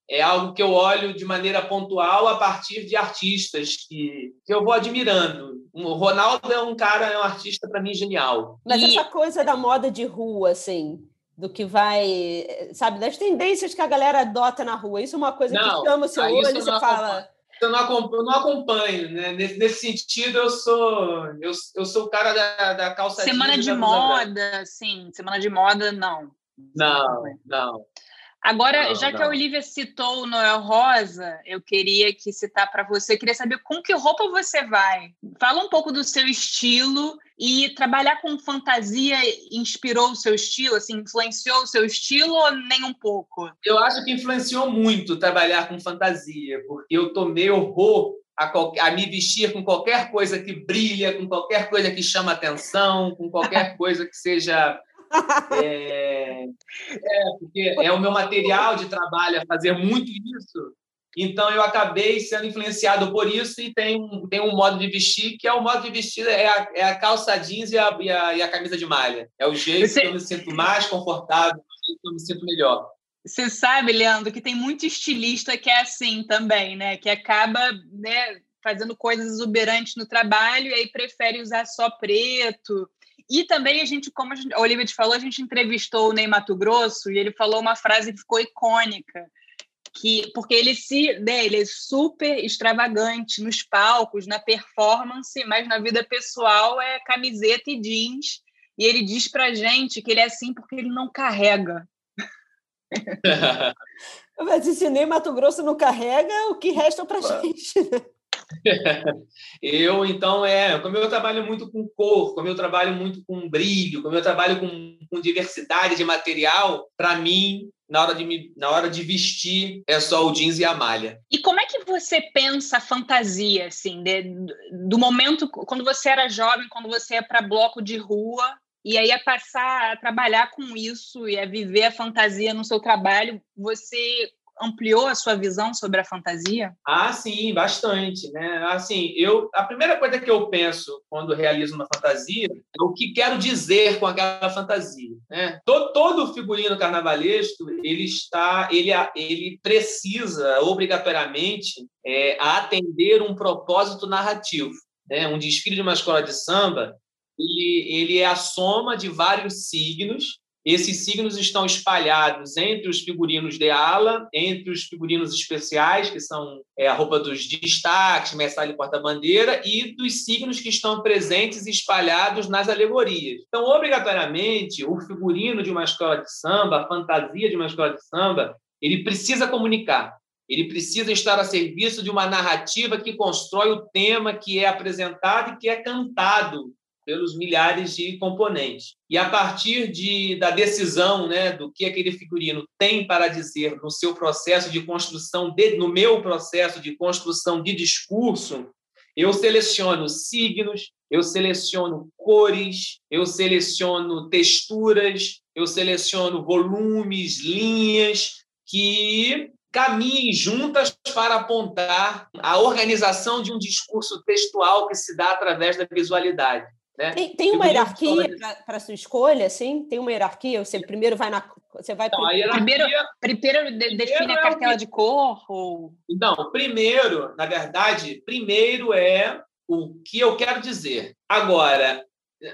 é algo que eu olho de maneira pontual a partir de artistas que, que eu vou admirando. O Ronaldo é um cara, é um artista para mim genial. Mas e... essa coisa da moda de rua, assim, do que vai, sabe, das tendências que a galera adota na rua, isso é uma coisa não, que chama o seu olho e você fala Eu não acompanho, eu não acompanho né? Nesse, nesse, sentido, eu sou eu, eu sou o cara da, da calça Semana de moda, sim. Semana de moda, não. Não, não. Agora, não, já não. que a Olivia citou o Noel Rosa, eu queria que citar para você, eu queria saber com que roupa você vai. Fala um pouco do seu estilo e trabalhar com fantasia inspirou o seu estilo, assim, influenciou o seu estilo ou nem um pouco? Eu acho que influenciou muito trabalhar com fantasia, porque eu tomei horror a, qualquer, a, me vestir com qualquer coisa que brilha, com qualquer coisa que chama atenção, com qualquer coisa que seja é, é, porque é o meu material de trabalho, é fazer muito isso. Então, eu acabei sendo influenciado por isso e tem um, tem um modo de vestir, que é o modo de vestir, é a, é a calça jeans e a, e a, e a camisa de malha. É o jeito Você... que eu me sinto mais confortável, o jeito que eu me sinto melhor. Você sabe, Leandro, que tem muito estilista que é assim também, né? Que acaba né, fazendo coisas exuberantes no trabalho e aí prefere usar só preto. E também a gente, como a, gente, a Olivia te falou, a gente entrevistou o Ney Mato Grosso e ele falou uma frase que ficou icônica, que porque ele se, né, ele é super extravagante nos palcos, na performance, mas na vida pessoal é camiseta e jeans. E ele diz pra gente que ele é assim porque ele não carrega. Mas se nem Mato Grosso não carrega, o que resta para gente? eu, então, é, como eu trabalho muito com cor, como eu trabalho muito com brilho, como eu trabalho com, com diversidade de material, para mim, na hora, de me, na hora de vestir, é só o jeans e a malha. E como é que você pensa a fantasia, assim, de, do momento, quando você era jovem, quando você ia para bloco de rua, e aí a passar a trabalhar com isso e a viver a fantasia no seu trabalho, você ampliou a sua visão sobre a fantasia? Ah, sim, bastante, né? Assim, eu a primeira coisa que eu penso quando realizo uma fantasia é o que quero dizer com aquela fantasia, né? Todo, todo figurino carnavalesco ele está, ele ele precisa obrigatoriamente é, atender um propósito narrativo, né? Um desfile de uma escola de samba ele, ele é a soma de vários signos esses signos estão espalhados entre os figurinos de ala, entre os figurinos especiais, que são é, a roupa dos destaques, mestre e porta-bandeira, e dos signos que estão presentes e espalhados nas alegorias. Então, obrigatoriamente, o figurino de uma escola de samba, a fantasia de uma escola de samba, ele precisa comunicar. Ele precisa estar a serviço de uma narrativa que constrói o tema que é apresentado e que é cantado pelos milhares de componentes. E a partir de, da decisão né, do que aquele figurino tem para dizer no seu processo de construção, de, no meu processo de construção de discurso, eu seleciono signos, eu seleciono cores, eu seleciono texturas, eu seleciono volumes, linhas que caminhem juntas para apontar a organização de um discurso textual que se dá através da visualidade. Né? Tem, tem uma hierarquia para a sua escolha, sim? Tem uma hierarquia? Você primeiro vai na. Você vai Não, primeiro, primeiro, primeiro define a cartela é de cor? Ou... Não, primeiro, na verdade, primeiro é o que eu quero dizer. Agora,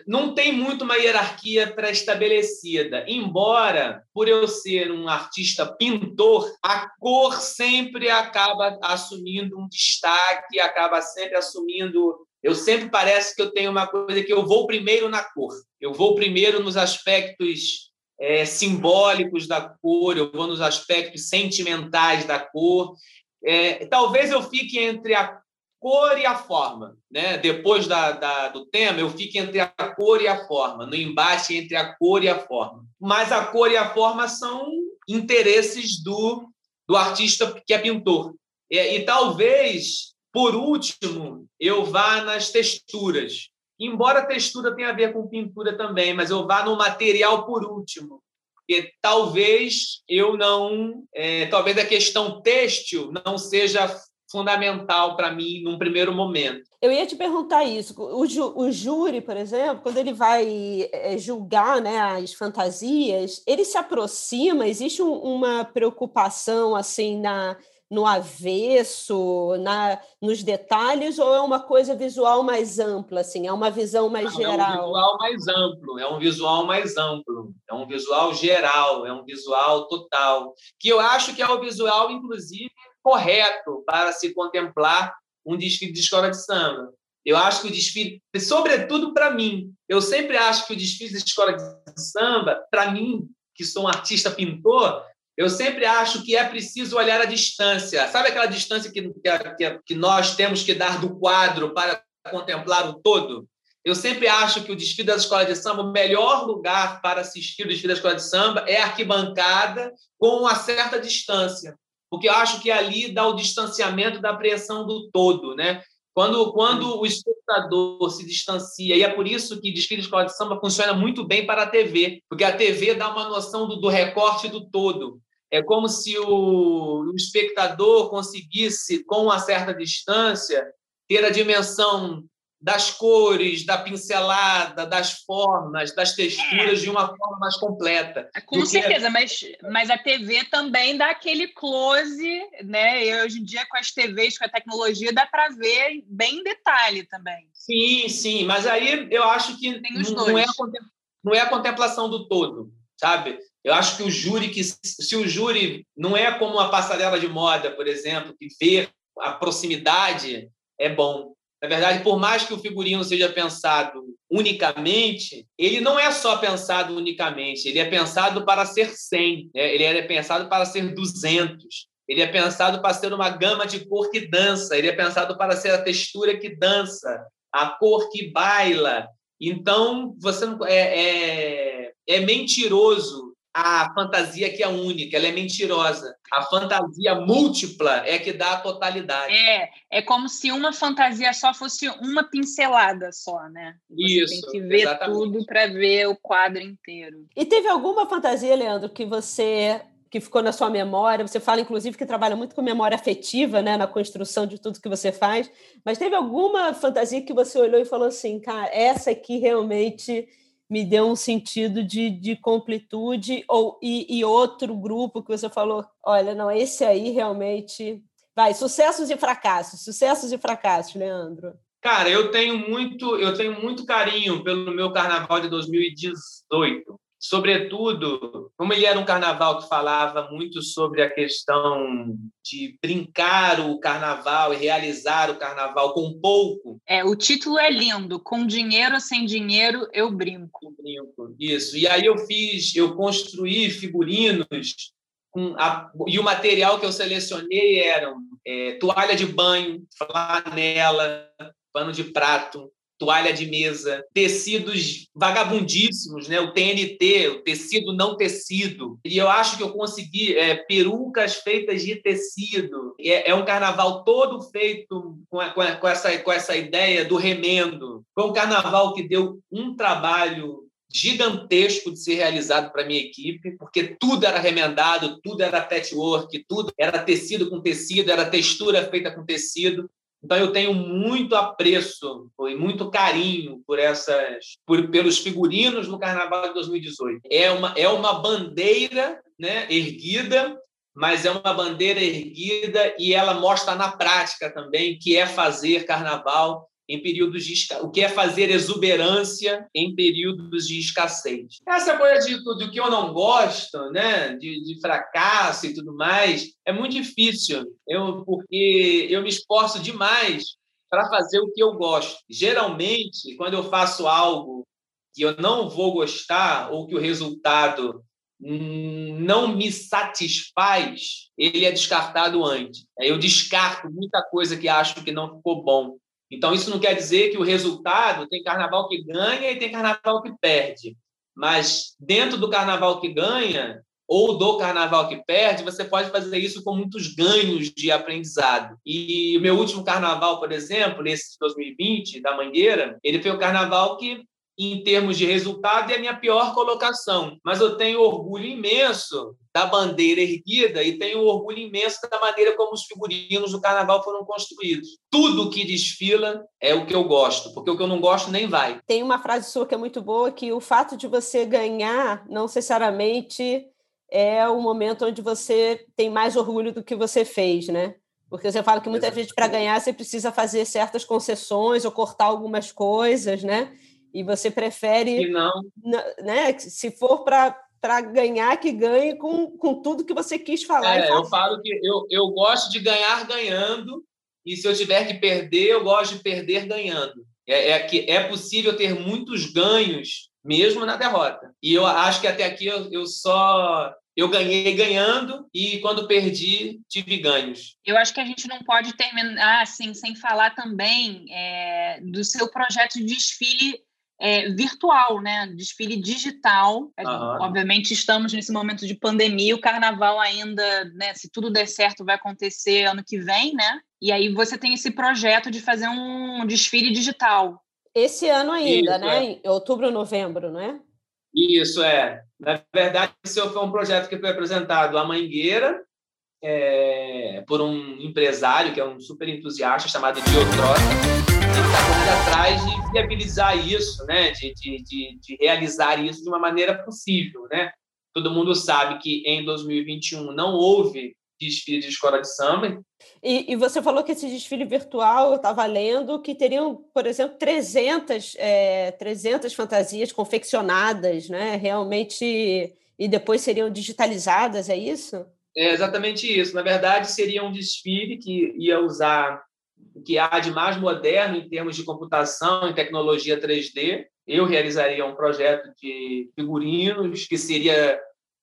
não tem muito uma hierarquia pré-estabelecida, embora, por eu ser um artista pintor, a cor sempre acaba assumindo um destaque, acaba sempre assumindo eu sempre parece que eu tenho uma coisa que eu vou primeiro na cor. Eu vou primeiro nos aspectos é, simbólicos da cor, eu vou nos aspectos sentimentais da cor. É, talvez eu fique entre a cor e a forma. Né? Depois da, da, do tema, eu fique entre a cor e a forma, no embate entre a cor e a forma. Mas a cor e a forma são interesses do, do artista que é pintor. E, e talvez por último, eu vá nas texturas. Embora textura tenha a ver com pintura também, mas eu vá no material por último. Porque talvez eu não. É, talvez a questão têxtil não seja fundamental para mim num primeiro momento. Eu ia te perguntar isso. O, ju, o júri, por exemplo, quando ele vai é, julgar né, as fantasias, ele se aproxima, existe um, uma preocupação assim na no avesso, na, nos detalhes, ou é uma coisa visual mais ampla, assim, é uma visão mais Não, geral? É um visual mais amplo, é um visual mais amplo, é um visual geral, é um visual total, que eu acho que é o visual, inclusive, correto para se contemplar um desfile de escola de samba. Eu acho que o desfile, sobretudo para mim, eu sempre acho que o desfile de escola de samba, para mim, que sou um artista pintor, eu sempre acho que é preciso olhar a distância. Sabe aquela distância que, que, que nós temos que dar do quadro para contemplar o todo? Eu sempre acho que o desfile da escola de samba, o melhor lugar para assistir o desfile da escola de samba é a arquibancada com uma certa distância, porque eu acho que ali dá o distanciamento da apreensão do todo, né? Quando, quando o espectador se distancia, e é por isso que desfile de escola de samba funciona muito bem para a TV, porque a TV dá uma noção do, do recorte do todo. É como se o, o espectador conseguisse, com uma certa distância, ter a dimensão das cores, da pincelada, das formas, das texturas é. de uma forma mais completa. Com certeza, mas, mas a TV também dá aquele close, né? E hoje em dia, com as TVs, com a tecnologia, dá para ver bem em detalhe também. Sim, sim, mas aí eu acho que não, não, é não é a contemplação do todo, sabe? Eu acho que o júri, que se o júri não é como uma passarela de moda, por exemplo, que vê a proximidade, é bom na verdade, por mais que o figurino seja pensado unicamente, ele não é só pensado unicamente, ele é pensado para ser 100, né? ele é pensado para ser 200, ele é pensado para ser uma gama de cor que dança, ele é pensado para ser a textura que dança, a cor que baila. Então, você é, é, é mentiroso a fantasia que é única, ela é mentirosa. A fantasia múltipla é que dá a totalidade. É, é como se uma fantasia só fosse uma pincelada só, né? Você Isso, tem que ver exatamente. tudo para ver o quadro inteiro. E teve alguma fantasia, Leandro, que você que ficou na sua memória? Você fala, inclusive, que trabalha muito com memória afetiva, né, na construção de tudo que você faz. Mas teve alguma fantasia que você olhou e falou assim, cara, essa aqui realmente me deu um sentido de, de completude, ou e, e, outro grupo que você falou, olha, não, esse aí realmente vai, sucessos e fracassos, sucessos e fracassos, Leandro. Cara, eu tenho muito, eu tenho muito carinho pelo meu carnaval de 2018 sobretudo, como ele era um carnaval que falava muito sobre a questão de brincar o carnaval e realizar o carnaval com pouco. É, o título é lindo, com dinheiro ou sem dinheiro eu brinco. Eu brinco, isso. E aí eu fiz, eu construí figurinos a, e o material que eu selecionei eram é, toalha de banho, flanela, pano de prato, toalha de mesa, tecidos vagabundíssimos, né? o TNT, o tecido não tecido. E eu acho que eu consegui é, perucas feitas de tecido. É, é, um carnaval todo feito com, a, com, essa, com essa ideia do remendo. Foi um carnaval que deu um trabalho gigantesco de ser realizado para minha equipe, porque tudo era remendado, tudo era patchwork, tudo era tecido com tecido, era textura feita com tecido. Então eu tenho muito apreço e muito carinho por essas, por, pelos figurinos no Carnaval de 2018. É uma é uma bandeira, né, erguida, mas é uma bandeira erguida e ela mostra na prática também que é fazer Carnaval em períodos de o que é fazer exuberância em períodos de escassez. Essa coisa de tudo que eu não gosto, né, de, de fracasso e tudo mais, é muito difícil. Eu porque eu me esforço demais para fazer o que eu gosto. Geralmente, quando eu faço algo que eu não vou gostar ou que o resultado não me satisfaz, ele é descartado antes. Eu descarto muita coisa que acho que não ficou bom. Então, isso não quer dizer que o resultado tem carnaval que ganha e tem carnaval que perde. Mas dentro do carnaval que ganha ou do carnaval que perde, você pode fazer isso com muitos ganhos de aprendizado. E o meu último carnaval, por exemplo, esse de 2020, da Mangueira, ele foi o carnaval que em termos de resultado, é a minha pior colocação. Mas eu tenho orgulho imenso da bandeira erguida e tenho orgulho imenso da maneira como os figurinos do carnaval foram construídos. Tudo que desfila é o que eu gosto, porque o que eu não gosto nem vai. Tem uma frase sua que é muito boa, que o fato de você ganhar não necessariamente é o momento onde você tem mais orgulho do que você fez, né? Porque você fala que muitas vezes para ganhar você precisa fazer certas concessões ou cortar algumas coisas, né? E você prefere, não. né, se for para para ganhar que ganhe com, com tudo que você quis falar. É, eu falo que eu, eu gosto de ganhar ganhando, e se eu tiver que perder, eu gosto de perder ganhando. É, é que é possível ter muitos ganhos mesmo na derrota. E eu acho que até aqui eu, eu só eu ganhei ganhando e quando perdi tive ganhos. Eu acho que a gente não pode terminar assim sem falar também é, do seu projeto de desfile é, virtual, né? Desfile digital. Uhum. Obviamente estamos nesse momento de pandemia, o carnaval ainda, né? Se tudo der certo, vai acontecer ano que vem, né? E aí você tem esse projeto de fazer um desfile digital. Esse ano ainda, Isso, né? É. Em outubro, novembro, não é? Isso é. Na verdade, esse foi um projeto que foi apresentado à Mangueira é, por um empresário que é um super entusiasta chamado Diotrota ele está correndo atrás de viabilizar isso, né? De, de, de, de, realizar isso de uma maneira possível. Né? Todo mundo sabe que em 2021 não houve desfile de escola de samba. E, e você falou que esse desfile virtual, eu estava lendo, que teriam, por exemplo, 300, é, 300 fantasias confeccionadas, né? realmente, e depois seriam digitalizadas, é isso? É exatamente isso. Na verdade, seria um desfile que ia usar o que há de mais moderno em termos de computação e tecnologia 3D. Eu realizaria um projeto de figurinos que seria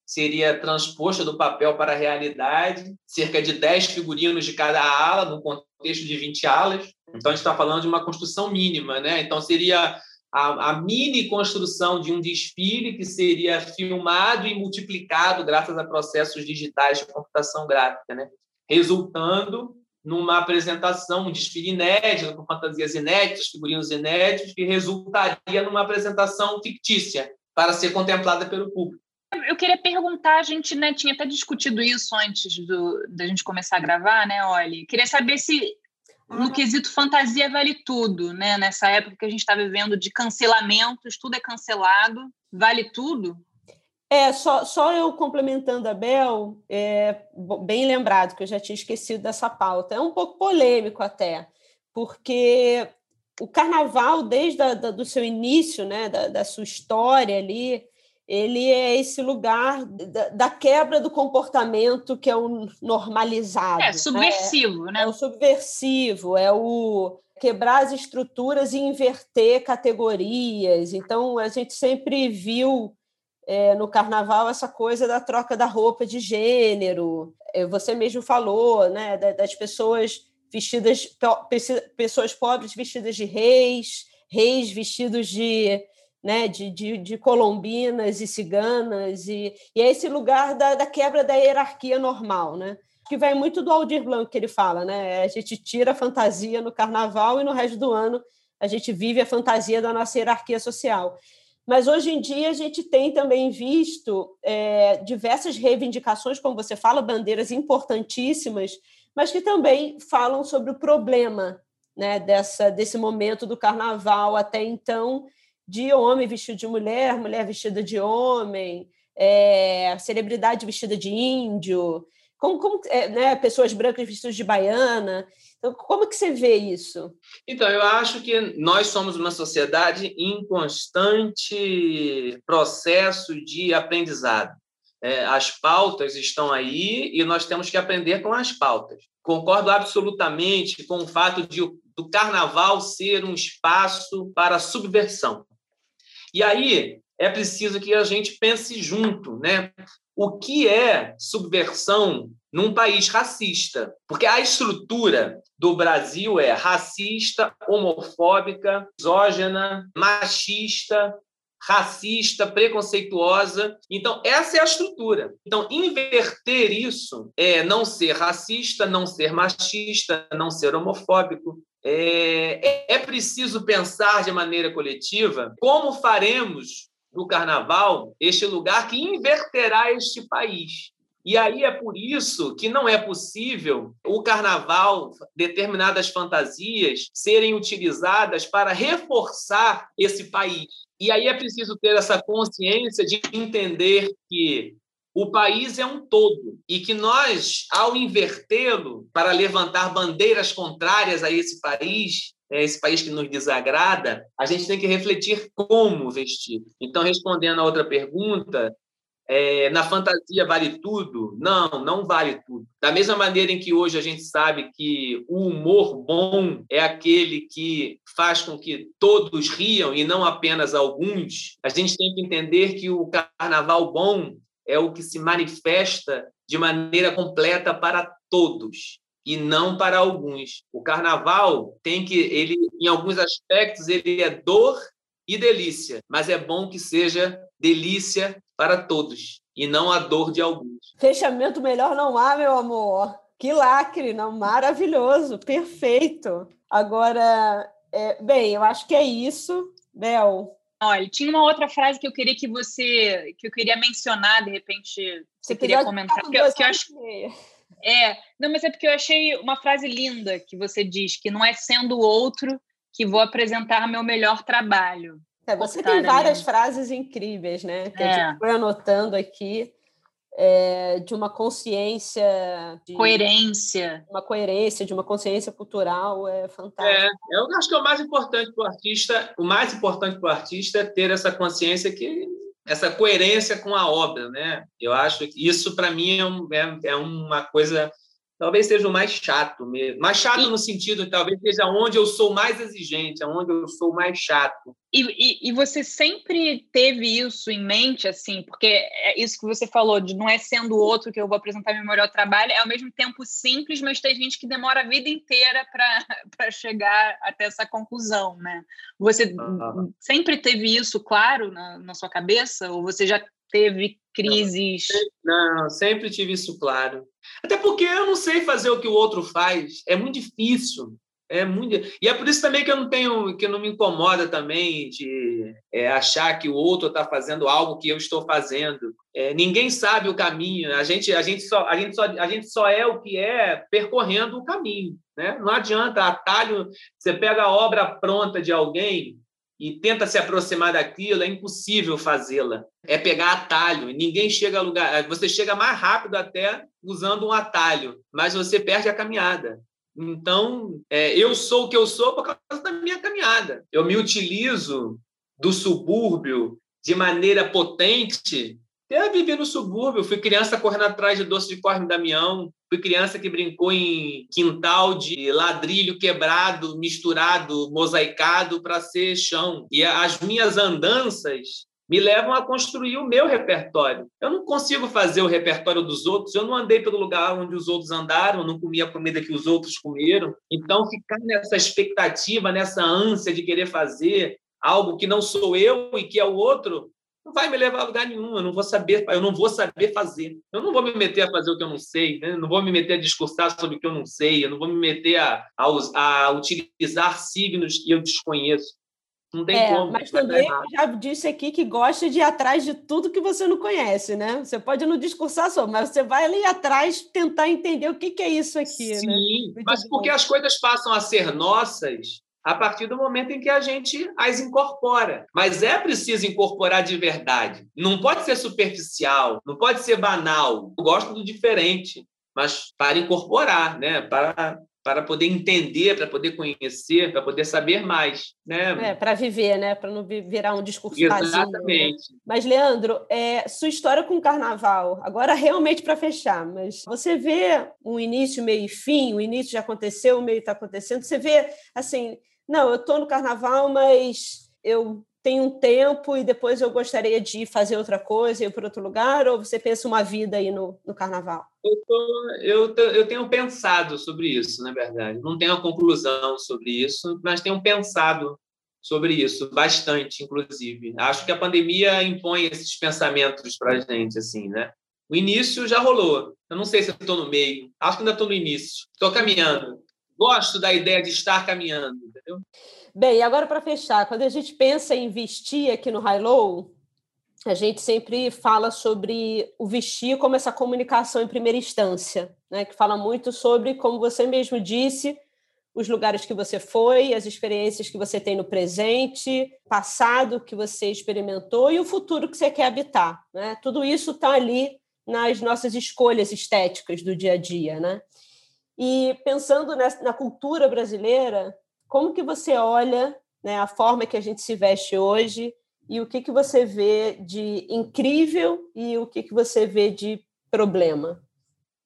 seria transposto do papel para a realidade, cerca de 10 figurinos de cada ala, no contexto de 20 alas. Então, a gente está falando de uma construção mínima. Né? Então, seria a, a, mini construção de um desfile que seria filmado e multiplicado graças a processos digitais de computação gráfica, né? resultando numa apresentação, um desfile inédito, com fantasias inéditas, figurinos inéditos, que resultaria numa apresentação fictícia para ser contemplada pelo público. Eu queria perguntar, a gente né, tinha até discutido isso antes do, da gente começar a gravar, né, Olha? Queria saber se no ah. quesito fantasia vale tudo, né? Nessa época que a gente está vivendo de cancelamentos, tudo é cancelado, vale tudo? É, só, só eu complementando a Bel, é, bem lembrado que eu já tinha esquecido dessa pauta. É um pouco polêmico até, porque o carnaval, desde a, da, do seu início, né, da, da, sua história ali, ele é esse lugar da, da, quebra do comportamento que é o normalizado. É subversivo, né? É, é o subversivo, é o quebrar as estruturas e inverter categorias. Então, a gente sempre viu é, no carnaval essa coisa da troca da roupa de gênero. É, você mesmo falou, né, das pessoas vestidas, pessoas pobres vestidas de reis, reis vestidos de, né, de, de, de colombinas e ciganas, e, e é esse lugar da, da quebra da hierarquia normal, né? que vai muito do Aldir Blanc que ele fala, né? A gente tira a fantasia no carnaval e no resto do ano a gente vive a fantasia da nossa hierarquia social. Mas hoje em dia a gente tem também visto é, diversas reivindicações, como você fala, bandeiras importantíssimas, mas que também falam sobre o problema né, dessa, desse momento do carnaval até então, de homem vestido de mulher, mulher vestida de homem, é, celebridade vestida de índio, como, como é, né, pessoas brancas vestidas de baiana. Então, como que você vê isso? Então, eu acho que nós somos uma sociedade em constante processo de aprendizado. É, as pautas estão aí e nós temos que aprender com as pautas. Concordo absolutamente com o fato de do carnaval ser um espaço para subversão. E aí é preciso que a gente pense junto, né? O que é subversão num país racista? Porque a estrutura do Brasil é racista, homofóbica, misógina, machista, racista, preconceituosa. Então, essa é a estrutura. Então, inverter isso é não ser racista, não ser machista, não ser homofóbico. É, é preciso pensar de maneira coletiva como faremos do carnaval este lugar que inverterá este país. E aí é por isso que não é possível o carnaval, determinadas fantasias, serem utilizadas para reforçar esse país. E aí é preciso ter essa consciência de entender que o país é um todo e que nós, ao invertê-lo para levantar bandeiras contrárias a esse país, esse país que nos desagrada, a gente tem que refletir como vestir. Então, respondendo a outra pergunta, É, na fantasia vale tudo? Não, não vale tudo. Da mesma maneira em que hoje a gente sabe que o humor bom é aquele que faz com que todos riam e não apenas alguns, a gente tem que entender que o carnaval bom é o que se manifesta de maneira completa para todos e não para alguns. O carnaval tem que ele em alguns aspectos ele é dor e delícia, mas é bom que seja delícia para todos e não a dor de alguns. Fechamento melhor não há, meu amor. Que lacre, não maravilhoso, perfeito. Agora, é, bem, eu acho que é isso, Bel. Olha, tinha uma outra frase que eu queria que você, que eu queria mencionar, de repente, você queria comentar, que eu, que eu acho é, não, mas é porque eu achei uma frase linda que você diz, que não é sendo o outro que vou apresentar meu melhor trabalho. É, você tem várias frases incríveis, né? Que é. a gente foi anotando aqui. É, de uma consciência de coerência uma coerência de uma consciência cultural é fantástico é, eu acho que é o mais importante para o artista o mais importante para o artista é ter essa consciência que essa coerência com a obra, né? Eu acho que isso para mim é, um, é, é, uma coisa talvez seja o mais chato mesmo. Mais chato e, no sentido, talvez seja onde eu sou mais exigente, onde eu sou mais chato. E, e, e, você sempre teve isso em mente, assim, porque é isso que você falou, de não é sendo outro que eu vou apresentar meu melhor trabalho, é ao mesmo tempo simples, mas tem gente que demora a vida inteira para chegar até essa conclusão, né? Você uhum. sempre teve isso claro na, na sua cabeça? Ou você já teve crises? Não, não, sempre tive isso claro. Até porque eu não sei fazer o que o outro faz. É muito difícil. É muito e é por isso também que eu não tenho que não me incomoda também de é, achar que o outro está fazendo algo que eu estou fazendo. É, ninguém sabe o caminho. A gente a gente só a gente só a gente só é o que é percorrendo o caminho, né? Não adianta atalho. Você pega a obra pronta de alguém e tenta se aproximar daquilo, é impossível fazê-la. É pegar atalho. Ninguém chega a lugar. Você chega mais rápido até usando um atalho, mas você perde a caminhada. Então, é, eu sou o que eu sou por causa da minha caminhada. Eu me utilizo do subúrbio de maneira potente eu vivi no subúrbio, fui criança correndo atrás de doce de Corme Damião, fui criança que brincou em quintal de ladrilho quebrado, misturado, mosaicado para ser chão. E as minhas andanças me levam a construir o meu repertório. Eu não consigo fazer o repertório dos outros, eu não andei pelo lugar onde os outros andaram, não comi a comida que os outros comeram. Então, ficar nessa expectativa, nessa ânsia de querer fazer algo que não sou eu e que é o outro, não vai me levar a lugar nenhum, eu não vou saber, eu não vou saber fazer. Eu não vou me meter a fazer o que eu não sei, né? não vou me meter a discursar sobre o que eu não sei, eu não vou me meter a, a, a utilizar signos que eu desconheço. Não tem é, como. Mas também já disse aqui que gosta de ir atrás de tudo que você não conhece, né? Você pode não discursar sobre, mas você vai ali atrás tentar entender o que, que é isso aqui. Sim, né? mas porque as coisas passam a ser nossas a partir do momento em que a gente as incorpora. Mas é preciso incorporar de verdade. Não pode ser superficial, não pode ser banal. Eu gosto do diferente, mas para incorporar, né? Para para poder entender, para poder conhecer, para poder saber mais, né? É, para viver, né? Para não virar um discurso Exatamente. Vazio, né? Mas Leandro, é, sua história com o Carnaval, agora realmente para fechar, mas você vê um início, meio e fim, o início já aconteceu, o meio está acontecendo. Você vê assim, não, eu estou no Carnaval, mas eu tem um tempo e depois eu gostaria de fazer outra coisa, ir para outro lugar, ou você pensa uma vida aí no, no carnaval? Eu, tô, eu, tô, eu tenho pensado sobre isso, na verdade. Não tenho a conclusão sobre isso, mas tenho pensado sobre isso bastante, inclusive. Acho que a pandemia impõe esses pensamentos para a gente, assim, né? O início já rolou. Eu não sei se estou no meio. Acho que ainda estou no início. Estou caminhando. Gosto da ideia de estar caminhando, entendeu? Bem, agora para fechar, quando a gente pensa em vestir aqui no High Low, a gente sempre fala sobre o vestir como essa comunicação em primeira instância, né? que fala muito sobre, como você mesmo disse, os lugares que você foi, as experiências que você tem no presente, passado que você experimentou e o futuro que você quer habitar. Né? Tudo isso está ali nas nossas escolhas estéticas do dia a dia. Né? E pensando na cultura brasileira, como que você olha né, a forma que a gente se veste hoje e o que, que você vê de incrível e o que, que você vê de problema?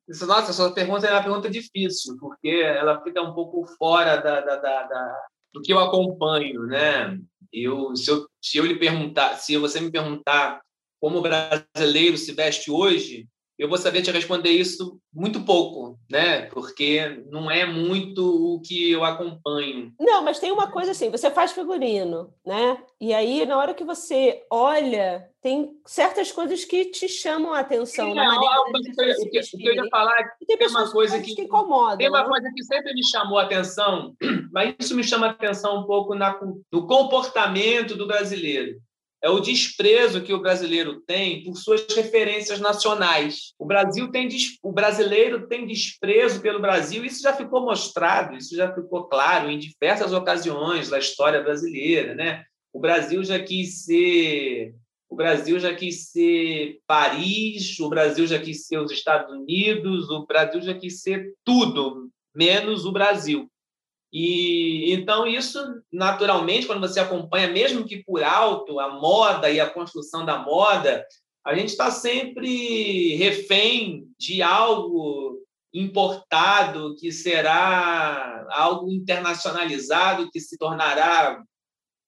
Nossa, essa pergunta é uma pergunta difícil, porque ela fica um pouco fora da, da, da, da do que eu acompanho, né? Eu, se, eu, se eu lhe perguntar, se você me perguntar como o brasileiro se veste hoje, eu vou saber te responder isso muito pouco, né? Porque não é muito o que eu acompanho. Não, mas tem uma coisa assim, você faz figurino, né? E aí, na hora que você olha, tem certas coisas que te chamam a atenção. Sim, na não, maneira o, que, o que eu ia falar é que tem, uma coisa que, que incomoda. Tem uma né? coisa que sempre me chamou a atenção, mas isso me chama a atenção um pouco na, no comportamento do brasileiro é o desprezo que o brasileiro tem por suas referências nacionais. O Brasil tem o brasileiro tem desprezo pelo Brasil, isso já ficou mostrado, isso já ficou claro em diversas ocasiões da história brasileira, né? O Brasil já quis ser o Brasil já quis ser Paris, o Brasil já quis ser os Estados Unidos, o Brasil já quis ser tudo menos o Brasil. E então isso naturalmente quando você acompanha mesmo que por alto a moda e a construção da moda, a gente está sempre refém de algo importado que será algo internacionalizado que se tornará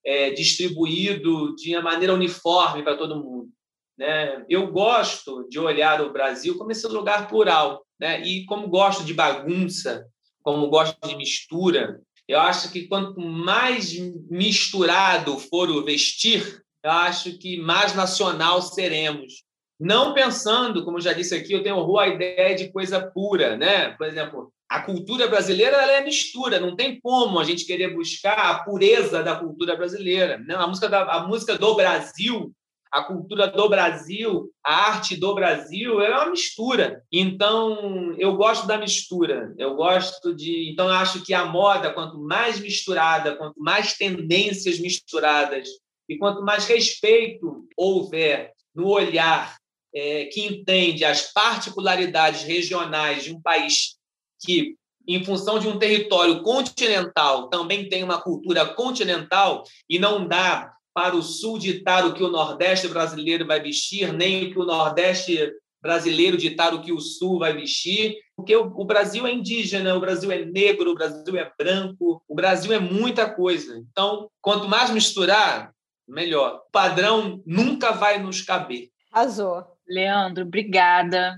é, distribuído de uma maneira uniforme para todo mundo. Né? Eu gosto de olhar o Brasil como esse lugar plural, né? E como gosto de bagunça, como gosto de mistura, eu acho que quanto mais misturado for o vestir, eu acho que mais nacional seremos. Não pensando, como já disse aqui, eu tenho horror à ideia de coisa pura, né? Por exemplo, a cultura brasileira ela é mistura, não tem como a gente querer buscar a pureza da cultura brasileira. Né? A, música da, a música do Brasil a cultura do Brasil, a arte do Brasil, é uma mistura. Então, eu gosto da mistura. Eu gosto de. Então, acho que a moda, quanto mais misturada, quanto mais tendências misturadas e quanto mais respeito houver no olhar é, que entende as particularidades regionais de um país que, em função de um território continental, também tem uma cultura continental e não dá para o Sul ditar o que o Nordeste brasileiro vai vestir, nem o que o Nordeste brasileiro ditar o que o Sul vai vestir, porque o, Brasil é indígena, o Brasil é negro, o Brasil é branco, o Brasil é muita coisa. Então, quanto mais misturar, melhor. O padrão nunca vai nos caber. Azul. Leandro, obrigada.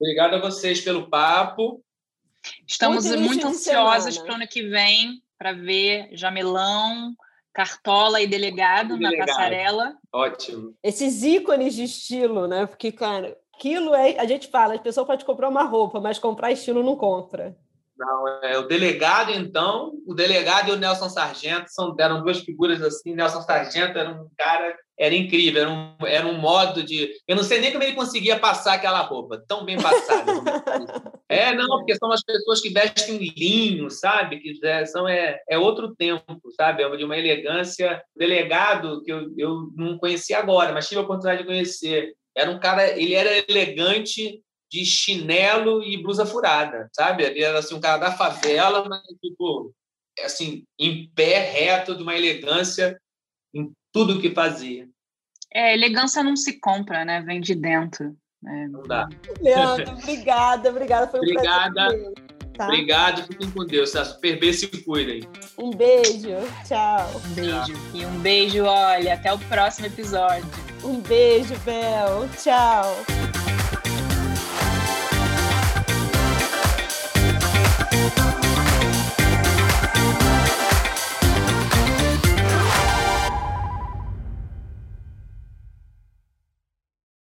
Obrigado a vocês pelo papo. Estamos muito, muito ansiosas para o ano que vem para ver Jamelão, Cartola e delegado, delegado, na passarela. Ótimo. Esses ícones de estilo, né? Porque, cara, aquilo é. A gente fala, a pessoa pode comprar uma roupa, mas comprar estilo não compra. Não, é o delegado, então, o delegado e o Nelson Sargento são, eram duas figuras assim. Nelson Sargento era um cara, era incrível, era um, era um modo de. Eu não sei nem como ele conseguia passar aquela roupa, tão bem passada. é, não, porque são as pessoas que vestem linho, sabe? Que é, são, é, é outro tempo, sabe? É de uma elegância. Delegado, que eu, eu não conhecia agora, mas tive a oportunidade de conhecer. Era um cara, ele era elegante de chinelo e blusa furada, sabe? Ele era assim, um cara da favela, mas tipo, assim, em pé, reto, de uma elegância em tudo que fazia. É, elegância não se compra, né? Vem de dentro. Né? Não dá. Leandro, obrigada, obrigada. Foi um obrigada. Prazer, tá? Obrigado, fiquem com Deus. Tá? Super bem, se cuidem. Um beijo, tchau. Um beijo. Tchau. E um beijo, olha, até o próximo episódio. Um beijo, Bel. Tchau.